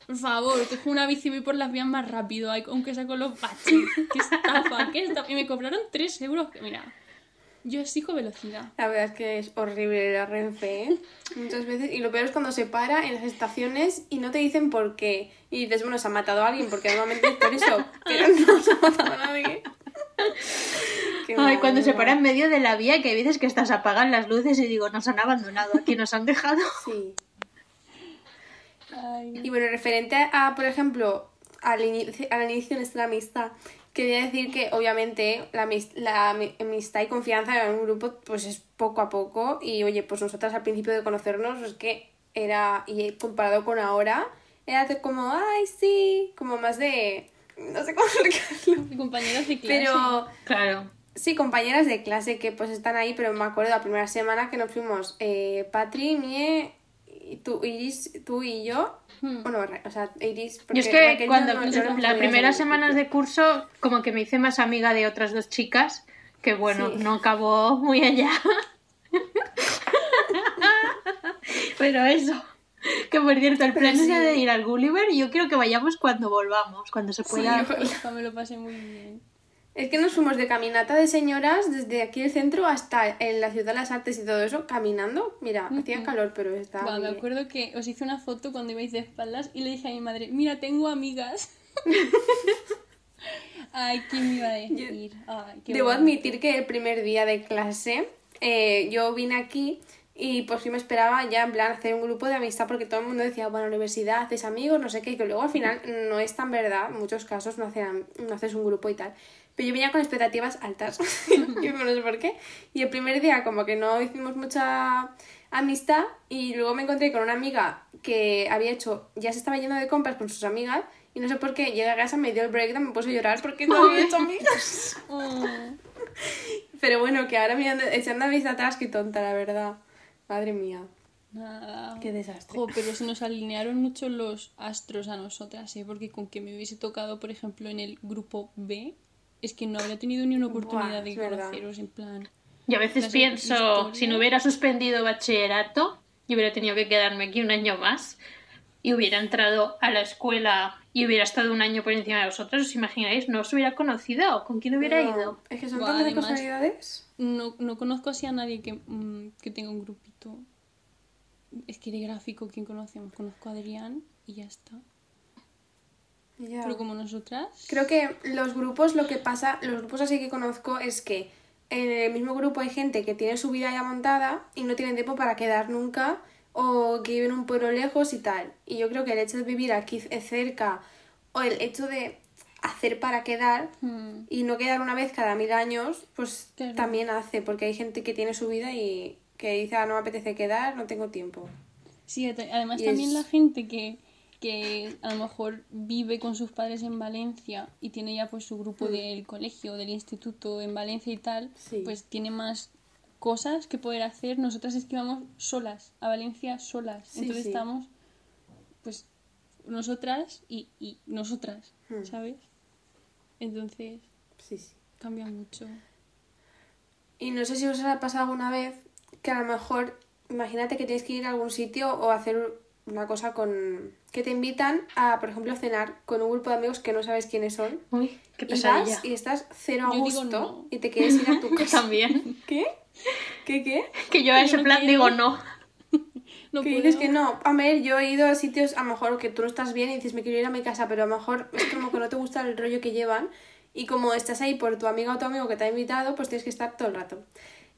Por favor, cojo una bici y voy por las vías más rápido, aunque sea con los baches. ¡Qué estafa! ¿Qué estafa? Y me cobraron 3 euros. Mira, yo exijo velocidad. La verdad es que es horrible la Renfe, ¿eh? Muchas veces. Y lo peor es cuando se para en las estaciones y no te dicen por qué. Y dices, bueno, se ha matado a alguien, porque normalmente es por eso. Pero no se ha matado a nadie. Qué Ay, cuando se para en medio de la vía, que hay veces que estás apagan las luces y digo, nos han abandonado, aquí nos han dejado. Sí. Ay, Y bueno, referente a, por ejemplo, al inicio, al inicio de nuestra amistad, quería decir que obviamente la, la ami- amistad y confianza en un grupo pues es poco a poco y oye, pues nosotras al principio de conocernos es que era, y comparado con ahora, era de como, ay, sí, como más de, no sé cómo explicarlo, compañeras de clase. pero... Claro. Sí, compañeras de clase que pues están ahí, pero me acuerdo la primera semana que nos fuimos eh, Patri, Mie tú, Iris, tú y yo. Bueno, Ra- o sea, Iris. Hmm. Yo es que Raquel cuando no- las primeras semanas de curso, como que me hice más amiga de otras dos chicas, que bueno, Sí. no acabó muy allá. Pero eso. Que por cierto, el plan sí. era de ir al Gulliver y yo quiero que vayamos cuando volvamos, cuando se pueda. Porfa, me lo pasé muy bien. Es que nos fuimos de caminata de señoras desde aquí el centro hasta en la ciudad de las artes y todo eso, caminando. Mira, hacía calor, pero estaba. Buah, me acuerdo que os hice una foto cuando ibais de espaldas y le dije a mi madre, mira, tengo amigas. Ay, ¿quién me iba a decir? Ay, qué Debo admitir que el primer día de clase eh, yo vine aquí y pues sí me esperaba ya en plan hacer un grupo de amistad porque todo el mundo decía, bueno, universidad, haces amigos, no sé qué, y que luego al final no es tan verdad, en muchos casos no, hacen, no haces un grupo y tal. Pero yo venía con expectativas altas, y no sé por qué. Y el primer día como que no hicimos mucha amistad y luego me encontré con una amiga que había hecho, ya se estaba yendo de compras con sus amigas y no sé por qué, llegué a casa, me dio el breakdown, me puse a llorar porque no había hecho amigas. Pero bueno, que ahora mirando, echando a vista atrás, qué tonta, la verdad. Madre mía. Nada. Qué desastre. Jo, pero se nos alinearon mucho los astros a nosotras, ¿eh? Porque con que me hubiese tocado, por ejemplo, en el grupo B, es que no habría tenido ni una oportunidad Buah, de conoceros, en plan... Y a veces pienso, si no hubiera suspendido bachillerato, yo hubiera tenido que quedarme aquí un año más y hubiera entrado a la escuela y hubiera estado un año por encima de vosotros, ¿os imagináis? No os hubiera conocido, ¿con quién hubiera No, ido? Es que son Buah, tantas además- casualidades. No, no conozco así a nadie que, mm, que tenga un grupito. Es que de gráfico, ¿quién conocemos? Conozco a Adrián y ya está. Pero como nosotras... Creo que los grupos, lo que pasa, los grupos así que conozco es que en el mismo grupo hay gente que tiene su vida ya montada y no tienen tiempo para quedar nunca o que viven un pueblo lejos y tal. Y yo creo que el hecho de vivir aquí cerca o el hecho de hacer para quedar mm, y no quedar una vez cada mil años, pues Claro. también hace, porque hay gente que tiene su vida y que dice, ah, no me apetece quedar, no tengo tiempo. Sí, ade- además Y también es- la gente que, que a lo mejor vive con sus padres en Valencia y tiene ya pues su grupo del colegio, del instituto en Valencia y tal, Mm. Sí. pues tiene más cosas que poder hacer. Nosotras es que vamos solas, a Valencia solas. Sí, Entonces sí. estamos pues nosotras y, y nosotras, Hmm. ¿sabes? Entonces Sí, sí. cambia mucho. Y no sé si os ha pasado alguna vez que a lo mejor, imagínate que tienes que ir a algún sitio o hacer una cosa con... que te invitan a, por ejemplo, cenar con un grupo de amigos que no sabes quiénes son. Uy, qué y pesadilla. vas y estás cero a gusto no. y te quieres ir a tu Yo casa. también. ¿Qué? ¿Qué qué? Que yo a ese no plan quiero. digo no. No que dices que no. A ver, yo he ido a sitios, a lo mejor que tú no estás bien y dices, me quiero ir a mi casa, pero a lo mejor es como que no te gusta el rollo que llevan. Y como estás ahí por tu amiga o tu amigo que te ha invitado, pues tienes que estar todo el rato.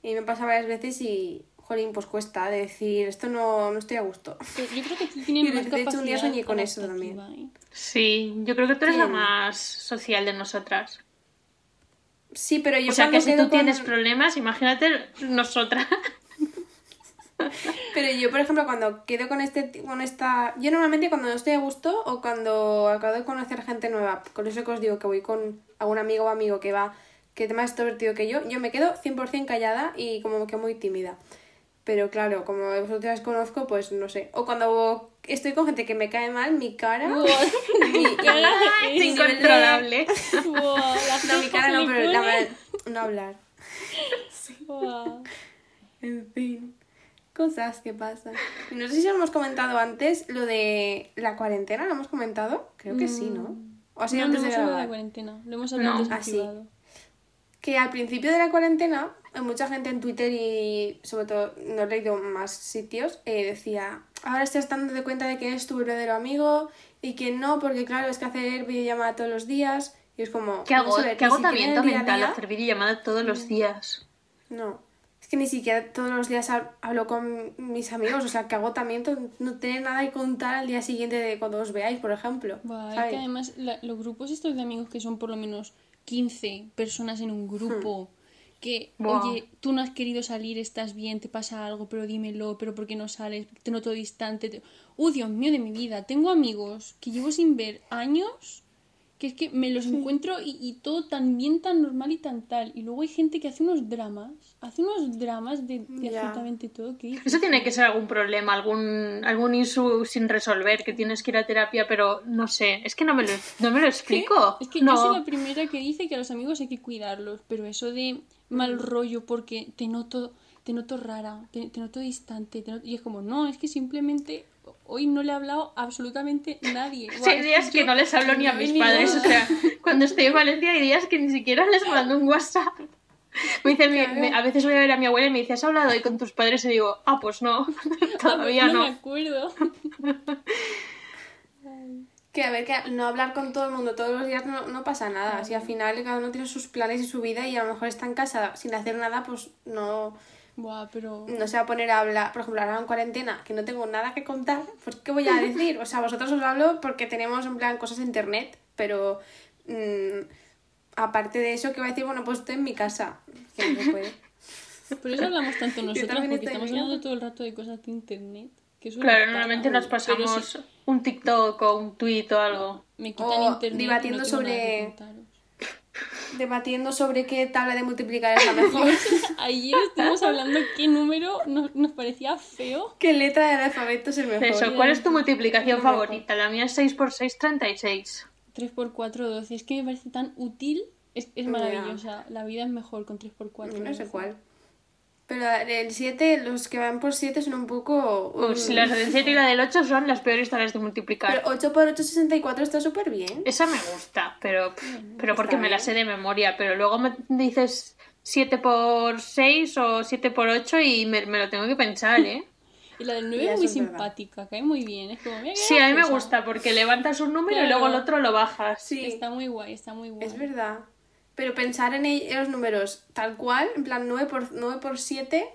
Y me pasa varias veces y, jolín, pues cuesta de decir, esto no, no estoy a gusto. Pero yo creo que tú tienes más de hecho, un día soñé con eso ¿eh? Sí, yo creo que tú eres la más social de nosotras. Sí, pero yo o sea cuando que si tú tienes problemas, imagínate nosotras. Pero yo, por ejemplo, cuando quedo con este con esta. Yo normalmente cuando no estoy a gusto o cuando acabo de conocer gente nueva, con eso que os digo que voy con algún amigo o amigo que va, que es más extrovertido que yo, yo me quedo 100% callada y como que muy tímida. Pero claro, como vosotras conozco, pues no sé. O cuando estoy con gente que me cae mal, mi cara. Es mi incontrolable. La No, mi cara no, pero la verdad, no hablar. En fin, cosas que pasan. No sé si lo hemos comentado antes, lo de la cuarentena, ¿lo hemos comentado? Creo que sí, ¿no? O ha sido No, no antes de hemos hablado de grabar. cuarentena. Lo hemos hablado No. antes Ah, sí. Que al principio de la cuarentena, eh, mucha gente en Twitter y sobre todo, no he leído más sitios, eh, decía, ahora estás dando de cuenta de que es tu verdadero amigo y que no, porque claro, es que hacer videollamada todos los días y es como... Qué, agotamiento mental día- hacer videollamada todos los días. No, es que ni siquiera todos los días hab- hablo con mis amigos, o sea, que agotamiento no tener nada que contar al día siguiente de cuando os veáis, por ejemplo. Buah, es ¿sabes? que además la- los grupos estos de amigos que son por lo menos 15 personas en un grupo, que, oye, tú no has querido salir, estás bien, te pasa algo, pero dímelo, pero ¿por qué no sales? Te noto distante. te- ¡Uh, Dios mío de mi vida! Tengo amigos que llevo sin ver años que es que me los encuentro y, y todo tan bien, tan normal y tan tal. Y luego hay gente que hace unos dramas, hace unos dramas de, de absolutamente todo. Que Eso tiene que ser algún problema, algún, algún issue sin resolver, que tienes que ir a terapia, pero no sé, es que no me lo, no me lo explico. Es que no. yo soy la primera que dice que a los amigos hay que cuidarlos, pero eso de mal rollo porque te noto, te noto rara, te, te noto distante, te noto- y es como, no, es que simplemente hoy no le he hablado a absolutamente nadie. Hay días que no les hablo ni a no mis padres. O sea, cuando estoy en Valencia hay días que ni siquiera les mando un WhatsApp. Me dice mi- me- a veces voy a ver a mi abuela y me dice, ¿has hablado hoy con tus padres? Y digo, ah, pues no, Ah, pues todavía no. me no. acuerdo. Que a ver, que no hablar con todo el mundo todos los días no, no pasa nada. Si al final cada uno tiene sus planes y su vida y a lo mejor está en casa sin hacer nada, pues no, Buah, pero... no se va a poner a hablar. Por ejemplo, ahora en cuarentena, que no tengo nada que contar, pues ¿qué voy a decir? O sea, vosotros os hablo porque tenemos en plan cosas en internet, pero mm, aparte de eso, ¿qué voy a decir? Bueno, pues estoy en mi casa. Que no se puede. Por eso hablamos tanto nosotras, también porque estoy estamos hablando todo el rato de cosas de internet. Que eso Claro, no normalmente nos pasamos si un TikTok o un tweet o algo. me quitan O internet debatiendo no tengo nada que sobre-. Debatiendo sobre qué tabla de multiplicar es la mejor, Ayer estuvimos hablando qué número nos, nos parecía feo. qué letra del alfabeto es el mejor. Eso, ¿cuál es tu multiplicación favorita? La mía es 6 por 6, 36. 3x4, 12. Es que me parece tan útil. Es, es maravillosa. La vida es mejor con 3x4. No sé 12. cuál. Pero el 7, los que van por 7 son un poco... Pues mm, la del 7 y la del 8 son las peores tablas de multiplicar. Pero 8 por 8, 64 está súper bien. Esa me gusta, pero, pero porque Está me la bien. sé de memoria. Pero luego me dices 7 por 6 o 7 por 8 y me, me lo tengo que pensar, ¿eh? Y la del 9 Ya, es muy simpática, cae muy bien. Es como, mira Sí, a mí me gusta porque levantas un número y Claro. luego el otro lo bajas. Sí, Está muy guay, está muy guay. es verdad. Pero pensar en, el- en los números tal cual, en plan 9 por, 9 por 7,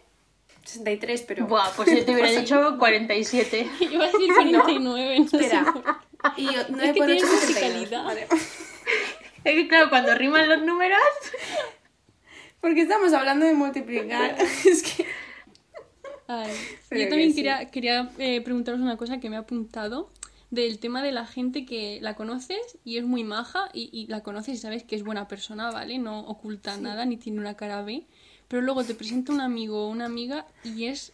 63, pero... Buah, pues yo te hubiera dicho 47. Iba a decir 49, no, sé Espera. por. Y yo, 9 Es que por 8, tienes 72. musicalidad. Vale. Es que claro, cuando riman los números... Porque estamos hablando de multiplicar. es que... Ay, yo que también sí. quería, quería eh, preguntaros una cosa que me ha apuntado del tema de la gente que la conoces y es muy maja y, y la conoces y sabes que es buena persona, ¿vale? No oculta nada ni tiene una cara B, pero luego te presenta un amigo o una amiga y es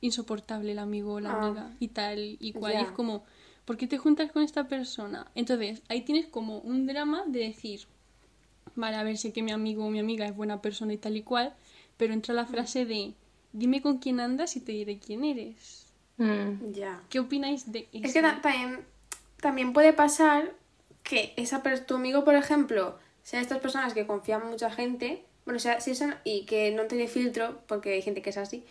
insoportable el amigo o la Ah. amiga y tal y cual. Y es como, ¿por qué te juntas con esta persona? Entonces, ahí tienes como un drama de decir, vale, a ver, sé que mi amigo o mi amiga es buena persona y tal y cual, pero entra la frase de, dime con quién andas y te diré quién eres. Mm. Ya. ¿Qué opináis de eso? Es que ta- también, también puede pasar que esa tu amigo, por ejemplo, sea de estas personas que confían en mucha gente, bueno, sea, si son, y que no tiene filtro, porque hay gente que es así,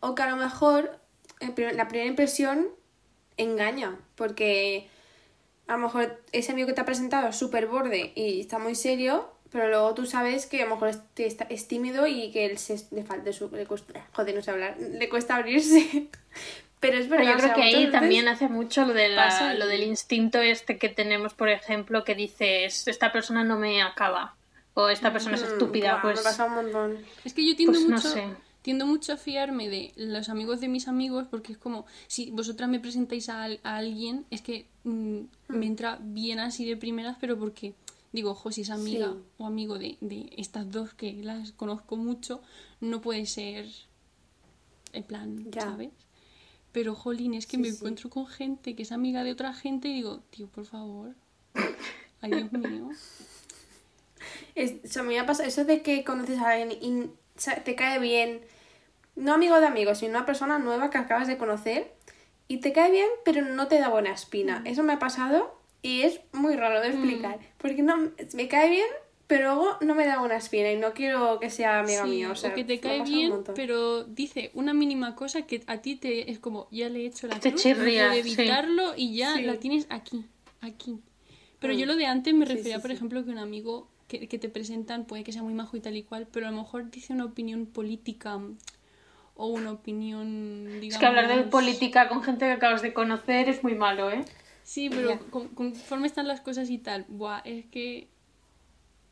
o que a lo mejor la primera impresión engaña, porque a lo mejor ese amigo que te ha presentado es súper borde y está muy serio, pero luego tú sabes que a lo mejor es, está- es tímido y que él se, le falta su, le cuesta, joder, no sé hablar, le cuesta abrirse. Pero es verdad. Pero yo o creo sea, que ahí también hace mucho lo, de la- lo del instinto este que tenemos, por ejemplo, que dices, esta persona no me acaba, o esta persona es estúpida, pues... Me pasa un montón. Es que yo tiendo Pues no mucho... sé. Tiendo mucho a fiarme de los amigos de mis amigos porque es como, si vosotras me presentáis a, al- a alguien, es que mm, me entra bien así de primeras, pero porque digo, ojo, si es amiga Sí. o amigo de, de estas dos que las conozco mucho, no puede ser en plan, Ya. ¿sabes? Pero, jolín, es que Sí, me sí. encuentro con gente que es amiga de otra gente y digo, tío, por favor. Ay, Dios mío. Es, o sea, me ha pasado eso de que conoces a alguien y te cae bien, no amigo de amigos, sino una persona nueva que acabas de conocer y te cae bien, pero no te da buena espina. Mm. Eso me ha pasado y es muy raro de explicar. Porque no me cae bien, pero luego no me da buena espina y no quiero que sea amiga Sí, mía. O, sea, que te cae bien, pero dice una mínima cosa que a ti te es como, ya le he hecho la Te cruz, chirría, no puedo sí. evitarlo y ya Sí. la tienes aquí, aquí. Pero Mm. yo lo de antes me refería, sí, por sí. ejemplo, que un amigo que, que te presentan puede que sea muy majo y tal y cual, pero a lo mejor dice una opinión política o una opinión, digamos... Es que hablar de política con gente que acabas de conocer es muy malo, ¿eh? Sí, pero con- conforme están las cosas y tal, buah, es que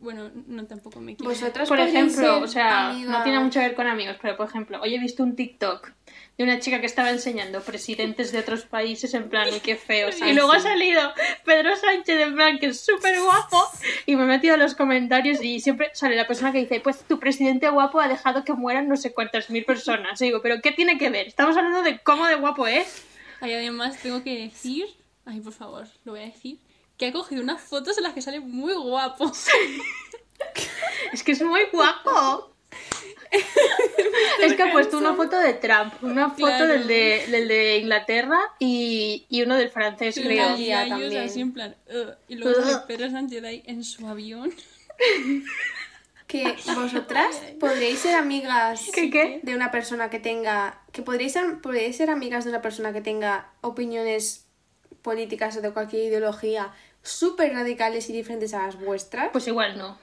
Bueno, no tampoco me quiero. Vosotras Por ejemplo, o sea, amigas- no tiene mucho que ver con amigos, pero por ejemplo, hoy he visto un TikTok de una chica que estaba enseñando presidentes de otros países en plan, qué feos. Y luego ha salido Pedro Sánchez en plan, que es súper guapo, y me he metido en los comentarios y siempre sale la persona que dice, pues tu presidente guapo ha dejado que mueran no sé cuántas mil personas. Y digo, pero ¿qué tiene que ver? Estamos hablando de cómo de guapo es. Ay, además tengo que decir, ay, por favor, lo voy a decir, que ha cogido unas fotos en las que sale muy guapo. Es que es muy guapo. es que ha puesto una foto de Trump, una foto Claro. del, de, del de Inglaterra y, y uno del francés, Y creo. gallos también. así en plan, y luego Ugh. Pedro Sánchez ahí en su avión. Que vosotras podríais ser amigas ¿Qué, qué? de una persona que tenga. Que podríais ser, podríais ser amigas de una persona que tenga opiniones políticas o de cualquier ideología súper radicales y diferentes a las vuestras. Pues igual no.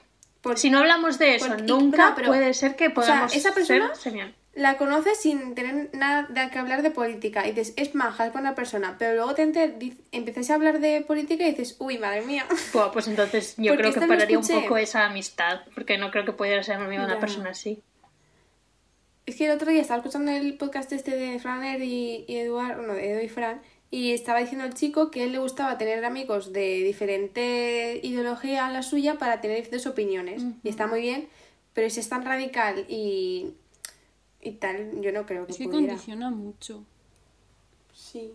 Si no hablamos de eso Porque- nunca, no, pero- puede ser que o sea, podamos esa persona- ser la conoces sin tener nada de que hablar de política y dices, es maja, es buena persona, pero luego te enter- empiezas a hablar de política y dices, uy, madre mía. Buah, pues entonces yo creo que pararía un poco esa amistad, porque no creo que pudiera ser amigo de una persona así. Es que el otro día estaba escuchando el podcast este de Franer y, y Eduardo, no, de Edu y Fran, y estaba diciendo el chico que a él le gustaba tener amigos de diferente ideología a la suya para tener diferentes opiniones. Y está muy bien, pero si es tan radical y, y tal, yo no creo que Es que pudiera. condiciona mucho. Sí.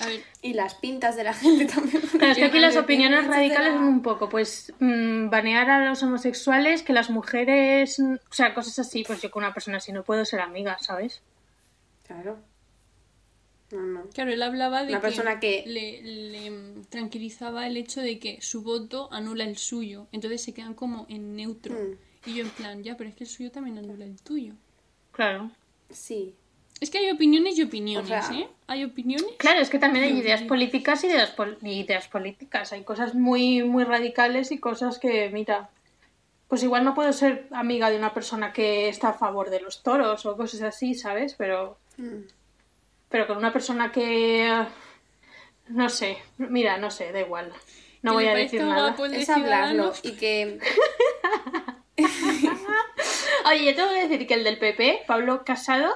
A ver, Y las pintas de la gente también. Claro, es que aquí las opiniones radicales son un poco, pues, mm, banear a los homosexuales, que las mujeres, o sea, cosas así, pues yo con una persona así no puedo ser amiga, ¿sabes? Claro. No, no. claro, él hablaba de Una que, persona que- le, le, tranquilizaba el hecho de que su voto anula el suyo. Entonces se quedan como en neutro. Mm. Y yo en plan, ya, pero es que el suyo también anula el tuyo. Claro. Sí. Es que hay opiniones y opiniones, O sea- ¿eh? Hay opiniones. Claro, es que también hay ideas políticas y ideas, pol- y ideas políticas. Hay cosas muy, muy radicales y cosas que, mira, pues igual no puedo ser amiga de una persona que está a favor de los toros o cosas así, ¿sabes? Pero, Mm. Pero con una persona que, no sé, mira, no sé, da igual. No voy a decir nada. de Es hablarlo y que... Oye, yo tengo que decir que el del PP, Pablo Casado,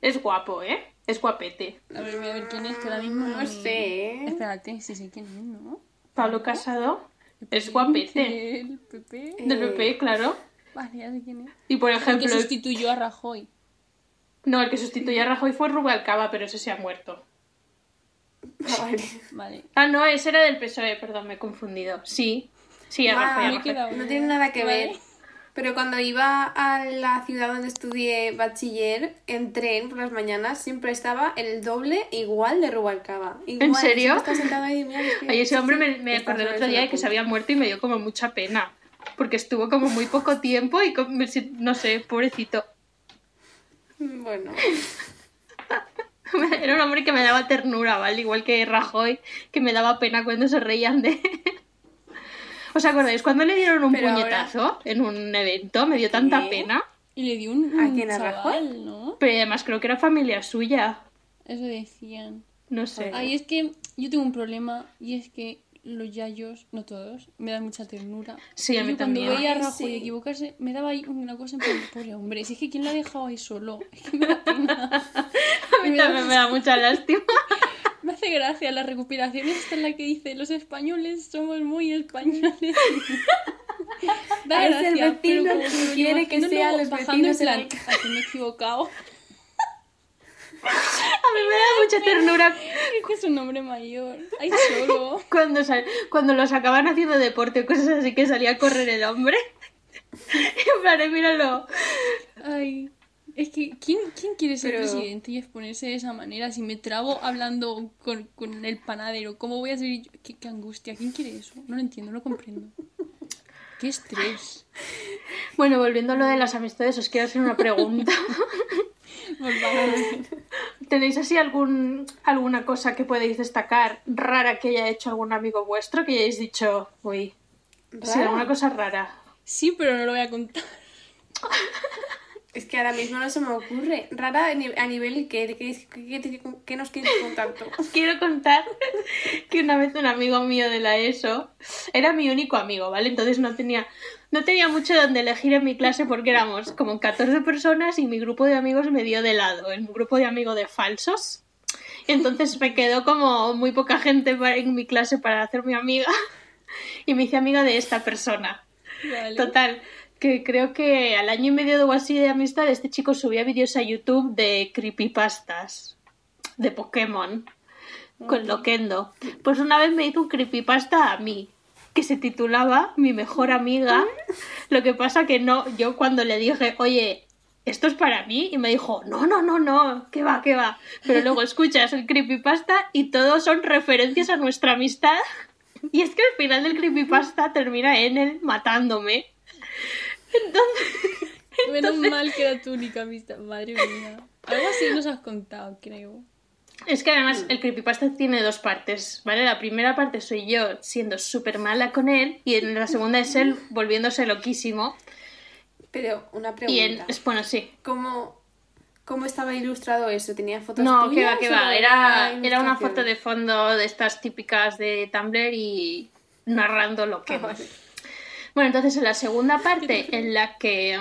es guapo, ¿eh? Es guapete. A ver, voy a ver quién es, que ahora mismo No sé, ¿eh? Espérate, sí sé quién es, ¿no? Pablo Casado es guapete. El PP. Del PP, claro. Vale, ya sé quién es. Y por El que ejemplo, sustituyó a Rajoy. No, el que sustituyó a Rajoy fue Rubalcaba, pero ese se ha muerto. Ah, vale. Vale. Ah, no, ese era del PSOE, perdón, me he confundido. Sí, sí, a Ah, Rajoy, a quedado- No tiene nada que Vale. ver. Pero cuando iba a la ciudad donde estudié bachiller, en tren por las mañanas, siempre estaba el doble igual de Rubalcaba. Igual, ¿En serio? Está sentado ahí, mira, es que- Ay, ese hombre me, me acordé el otro día de que se había muerto y me dio como mucha pena. Porque estuvo como muy poco tiempo y no sé, pobrecito. Bueno, Era un hombre que me daba ternura, ¿vale? Igual que Rajoy, que me daba pena cuando se reían de... ¿Os acordáis cuando le dieron un Pero ahora- puñetazo en un evento? Me dio tanta ¿Qué? pena. Y le dio un, ¿A un quién, a chaval, Rajoy? ¿no? Pero además creo que era familia suya. Eso decían. No sé. Ay, es que yo tengo un problema y es que los yayos, no todos, me dan mucha ternura. Sí, a Y mí yo cuando también. veía a Rajoy sí. equivocarse, me daba ahí una cosa en plan, pobre hombre, si es que ¿quién lo ha dejado ahí solo? Es que me da pena. A mí también me da mucha lástima. Me hace gracia la recuperación esta en la que dice los españoles somos muy españoles. Da Es el gracia, pero vecino como que me quiere que luego los bajando en vecinos en plan, la "Aquí me he equivocado. A mí me da mucha ternura Es que es un hombre mayor. Ay, solo. cuando, sal- cuando los acaban haciendo deporte o cosas así que salía a correr el hombre. En plan, míralo. Ay. Es que, ¿quién, quién quiere ser Pero- presidente y exponerse de esa manera? Si me trabo hablando con, con el panadero, ¿cómo voy a ser yo? ¿Qué, qué angustia. ¿Quién quiere eso? No lo entiendo, no lo comprendo. Qué estrés. Bueno, volviendo a lo de las amistades, os quiero hacer una pregunta. Favor. ¿Tenéis así algún, alguna cosa que podéis destacar rara que haya hecho algún amigo vuestro que hayáis dicho, uy, sí, ¿Rara? alguna cosa rara? Sí, pero no lo voy a contar. Es que ahora mismo no se me ocurre. Rara a ni- a nivel que, que, que, que- nos quieres contar tú. Os quiero contar que una vez un amigo mío de la ESO era mi único amigo, ¿vale? Entonces no tenía, no tenía mucho donde elegir en mi clase porque éramos como 14 personas y mi grupo de amigos me dio de lado, el grupo de amigos de falsos. Entonces me quedó como muy poca gente en mi clase para hacerme amiga y me hice amiga de esta persona. Vale. Total, que creo que al año y medio o así de amistad este chico subía vídeos a YouTube de creepypastas de Pokémon con Loquendo. Pues una vez me hizo un creepypasta a mí que se titulaba Mi mejor amiga. Lo que pasa que no, yo cuando le dije, oye, esto es para mí, y me dijo, no, no, no, no, que va, que va. Pero luego escuchas el creepypasta y todos son referencias a nuestra amistad. Y es que al final del creepypasta termina en él matándome. Entonces, Menos mal que era tu única amistad. Madre mía. Algo así nos has contado, creo. Es que además el creepypasta tiene dos partes, ¿vale? La primera parte soy yo siendo súper mala con él y en la segunda es él volviéndose loquísimo. Pero una Y pregunta. es bueno, sí. ¿Cómo, ¿Cómo estaba ilustrado eso? ¿Tenía fotos No, que va, que va. Era, era una foto de fondo de estas típicas de Tumblr y narrando lo que... Ah, vale. Bueno, entonces en la segunda parte en la que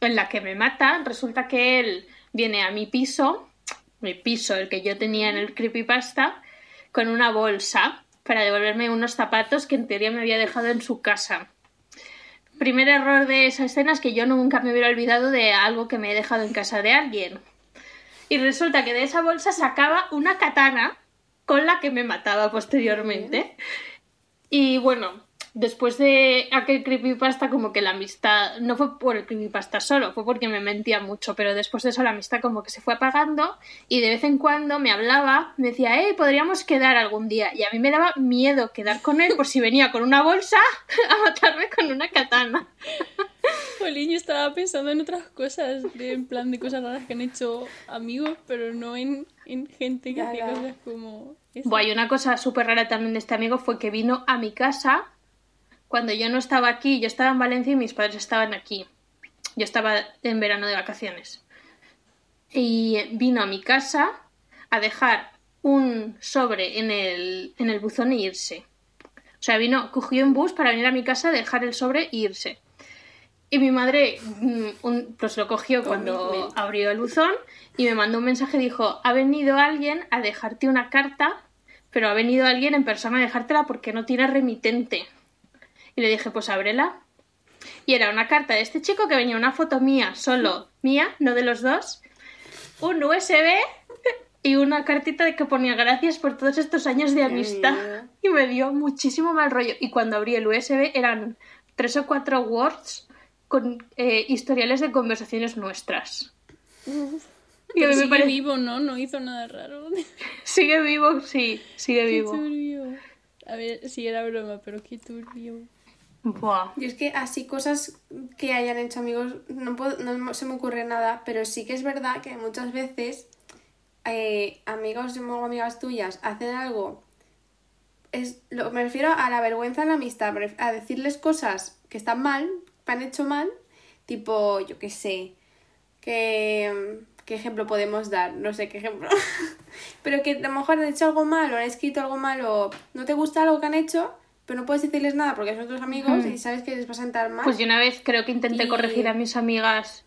en la que me mata, resulta que él viene a mi piso, mi piso, el que yo tenía en el creepypasta, con una bolsa para devolverme unos zapatos que en teoría me había dejado en su casa. Primer error de esa escena es que yo nunca me hubiera olvidado de algo que me he dejado en casa de alguien. Y resulta que de esa bolsa sacaba una katana con la que me mataba posteriormente. Y bueno, después de aquel creepypasta, como que la amistad, no fue por el creepypasta solo, fue porque me mentía mucho, pero después de eso la amistad como que se fue apagando y de vez en cuando me hablaba, me decía, hey, podríamos quedar algún día. Y a mí me daba miedo quedar con él por si venía con una bolsa a matarme con una katana. Jolín, yo estaba pensando en otras cosas, de, en plan de cosas raras que han hecho amigos, pero no en, en gente que hace cosas como... esa. Buah, y una cosa súper rara también de este amigo fue que vino a mi casa cuando yo no estaba aquí, yo estaba en Valencia y mis padres estaban aquí. Yo estaba en verano de vacaciones. Y vino a mi casa a dejar un sobre en el, en el buzón e irse. O sea, vino, cogió un bus para venir a mi casa, dejar el sobre e irse. Y mi madre mm, un- pues lo cogió cuando abrió el buzón y me mandó un mensaje. Dijo, ha venido alguien a dejarte una carta, pero ha venido alguien en persona a dejártela porque no tiene remitente. Y le dije, pues ábrela. Y era una carta de este chico que venía una foto mía, solo mía, no de los dos, un USB y una cartita de que ponía gracias por todos estos años de amistad. Y me dio muchísimo mal rollo. Y cuando abrí el USB eran tres o cuatro words con eh, historiales de conversaciones nuestras. Y Pero me sigue vivo, ¿no? No hizo nada raro. Sigue vivo, sí, sigue Qué vivo. turbio. A ver, sí era broma, pero qué turbio. Buah. Yo es que así cosas que hayan hecho amigos, no, puedo- no se me ocurre nada, pero sí que es verdad que muchas veces eh, amigos o amigas tuyas hacen algo. Es, lo, me refiero a la vergüenza en la amistad, a decirles cosas que están mal, que han hecho mal, tipo, yo qué sé, que, ¿qué ejemplo podemos dar? No sé qué ejemplo. pero que a lo mejor han hecho algo mal o han escrito algo mal o no te gusta algo que han hecho, pero no puedes decirles nada porque son tus amigos y sabes que les va a sentar mal. Pues yo una vez creo que intenté Y- corregir a mis amigas.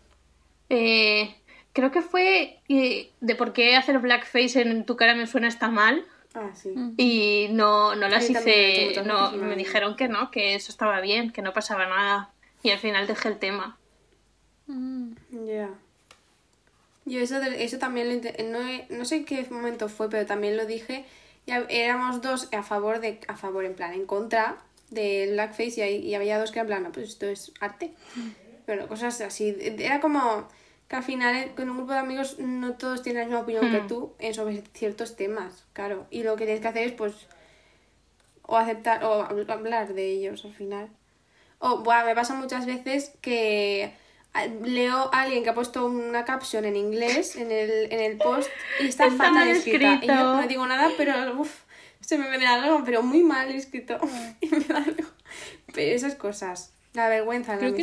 eh, creo que fue eh, de por qué hacer blackface en tu cara me suena está mal. Ah, sí. Y no, no las Sí, he hice. No, me dijeron que no, que eso estaba bien, que no pasaba nada. Y al final dejé el tema. Mm. Ya. Yo eso, de- eso también lo no, no sé en qué momento fue, pero también lo dije. Ya éramos dos a favor de, a favor en plan, en contra del blackface y, y había dos que eran en plan, no, pues esto es arte. Pero cosas así. Era como que al final eh, con un grupo de amigos no todos tienen la misma opinión que Hmm. tú sobre ciertos temas, claro. Y lo que tienes que hacer es pues o aceptar o hab- hablar de ellos al final. O, buah, me pasa muchas veces que leo a alguien que ha puesto una caption en inglés en el, en el post y está, Está fatal escrita. Y yo no digo nada, pero uf, se me viene algo, pero muy mal escrito. y me da algo. Pero esas cosas. La vergüenza la Creo que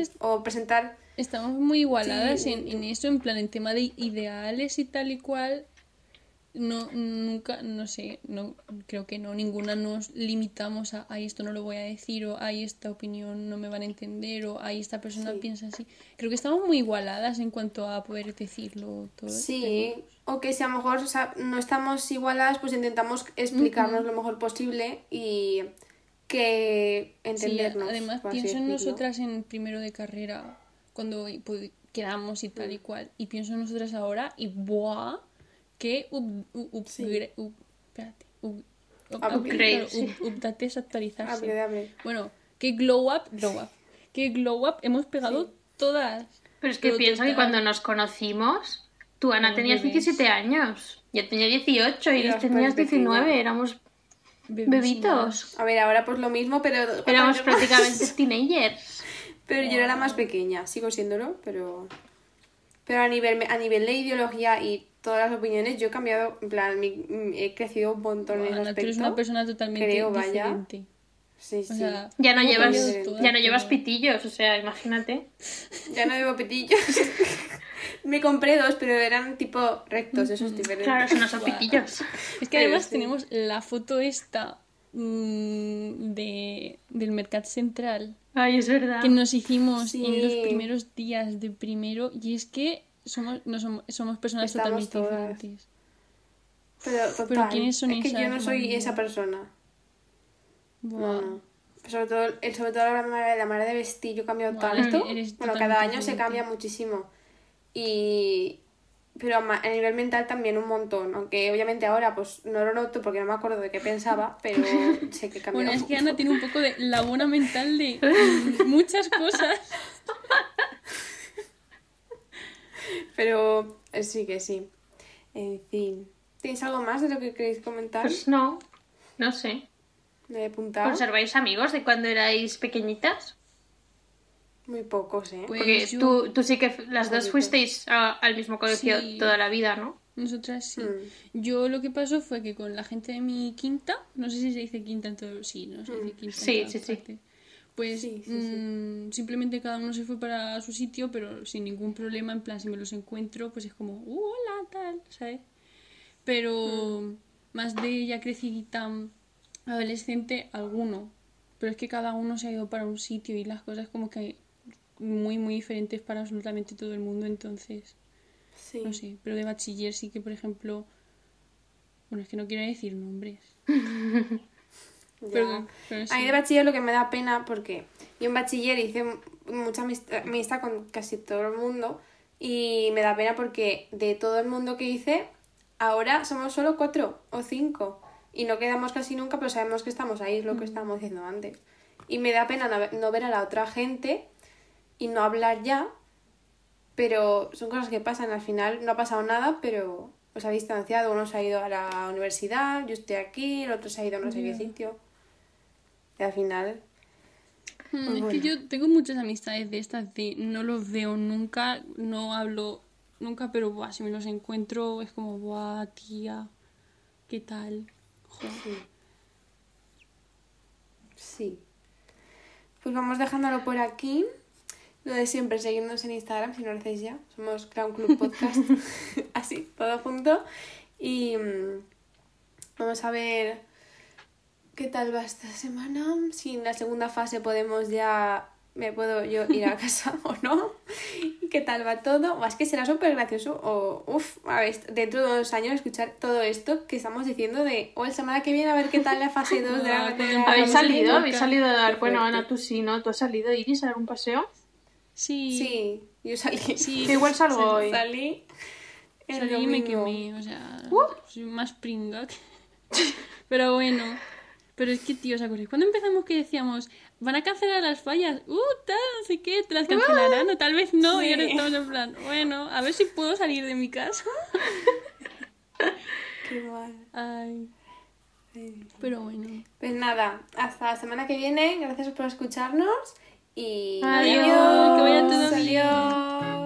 est- O presentar estamos muy igualadas Sí. en, en eso, en plan, en tema de ideales y tal y cual. No, nunca, no sé, no, creo que no, ninguna nos limitamos a, ay, esto no lo voy a decir, o ay, esta opinión no me van a entender, o ay, esta persona Sí. piensa así. Creo que estamos muy igualadas en cuanto a poder decirlo todo. Sí, o que si a lo mejor o sea, no estamos igualadas, pues intentamos explicarnos lo mejor posible y que Sí, entendernos. además pienso en nosotras en primero de carrera, cuando pues, quedamos y tal y cual, y pienso en nosotras ahora y ¡buah! Que up, up, upgra- up- espérate, up- up- Upgrade, sí. up- updates, actualizarse. Bueno, que glow up, glow up. Que glow up hemos pegado todas. Pero es que pienso que cuando nos conocimos, tú, Ana, tenías bebés. 17 años. Yo tenía 18 y tenías pequeña. 19. Éramos bebitos. A ver, ahora pues lo mismo, pero... Éramos prácticamente teenagers. Pero yo era la más pequeña, sigo siéndolo, pero... Pero a nivel, a nivel de ideología y todas las opiniones, yo he cambiado, en plan, mi- he crecido un montón en ese Ana, tú aspecto. eres una persona totalmente Creo, vaya. diferente. Sí, sí. O sea, Ya no llevas, ya no llevas pitillos, o sea, imagínate. Ya no llevo petillos. Me compré dos, pero eran tipo rectos, esos diferentes. Claro, eso no son pitillos. Es que Pero además sí. tenemos la foto esta mm, de, del Mercat Central Ay, es verdad. que nos hicimos en los Sí. primeros días de primero y es que somos, no somos, somos personas Estamos totalmente todas. diferentes. Pero total, ¿quiénes son es que yo no soy esa persona. Buah. No, no. Sobre todo, el- sobre todo la manera, la manera de vestir, yo he cambiado Buah, tanto. Bueno, cada año se cambia muchísimo. Y... Pero a, nivel mental también un montón. Aunque obviamente ahora pues no lo noto porque no me acuerdo de qué pensaba, pero sé que cambió. Bueno, es que Ana tiene un poco de laguna mental de muchas cosas. Pero eh, sí que sí. En fin. ¿Tenéis algo más de lo que queréis comentar? Pues no, no sé. ¿De apuntar? ¿Conserváis amigos de cuando erais pequeñitas? Muy pocos, ¿eh? Pues Porque yo- tú, tú sí que las dos fuisteis a- al mismo colegio Sí. toda la vida, ¿no? Nosotras sí. Mm. Yo lo que pasó fue que con la gente de mi quinta, no sé si se dice quinta en todo, sí, no se dice quinta en Sí, sí, sí. Pues Sí, sí, sí. mm, simplemente cada uno se fue para su sitio, pero sin ningún problema, en plan, si me los encuentro, pues es como, "Uh, hola, tal, ¿sabes? Pero Mm. más de ya crecidita, mm, adolescente, alguno. Pero es que cada uno se ha ido para un sitio y las cosas como que muy, muy diferentes para absolutamente todo el mundo, entonces... Sí. No sé, pero de bachiller sí que, por ejemplo. Bueno, es que no quiero decir nombres. Pero, sí. A mí de bachiller lo que me da pena porque yo en bachiller hice mucha amist- amistad con casi todo el mundo y me da pena porque de todo el mundo que hice, ahora somos solo cuatro o cinco y no quedamos casi nunca, pero sabemos que estamos ahí, es lo que estábamos diciendo antes. Y me da pena no ver- no ver a la otra gente y no hablar ya, pero son cosas que pasan, al final no ha pasado nada, pero os ha distanciado, uno se ha ido a la universidad, yo estoy aquí, el otro se ha ido a no sé qué sitio. Y al final, Mm, es que yo tengo muchas amistades de estas de no los veo nunca, no hablo nunca, pero buah, si me los encuentro es como, buah, tía, ¿qué tal? Joder. sí. Pues vamos dejándolo por aquí. Lo de siempre, seguirnos en Instagram si no lo hacéis ya. Somos Clown Club Podcast. Así, todo junto. Y mm, vamos a ver qué tal va esta semana. Si en la segunda fase podemos ya. Me puedo yo ir a casa o no. Y qué tal va todo. O es que será súper gracioso. O, uff, a ver, dentro de dos años escuchar todo esto que estamos diciendo de. O la semana que viene a ver qué tal la fase 2 de la batalla. ¿Habéis salido? ¿Habéis salido a dar? Bueno. Ana, tú sí, ¿no? ¿Tú has salido, Iris, a dar un paseo? Sí, Sí, yo salí. sí. Que igual salgo hoy. Salí. el Salí y me quemé, o sea, soy más pringa que... Pero bueno, pero es que, tío, ¿os acordáis? Cuando empezamos que decíamos, van a cancelar las fallas, uh, tal, no sé qué, te las cancelarán, o tal vez no, y ahora estamos en plan, bueno, a ver si puedo salir de mi casa. Qué mal. Ay, pero bueno. Pues nada, hasta la semana que viene. Gracias por escucharnos. Y Adiós. Que vaya todo bien. Adiós.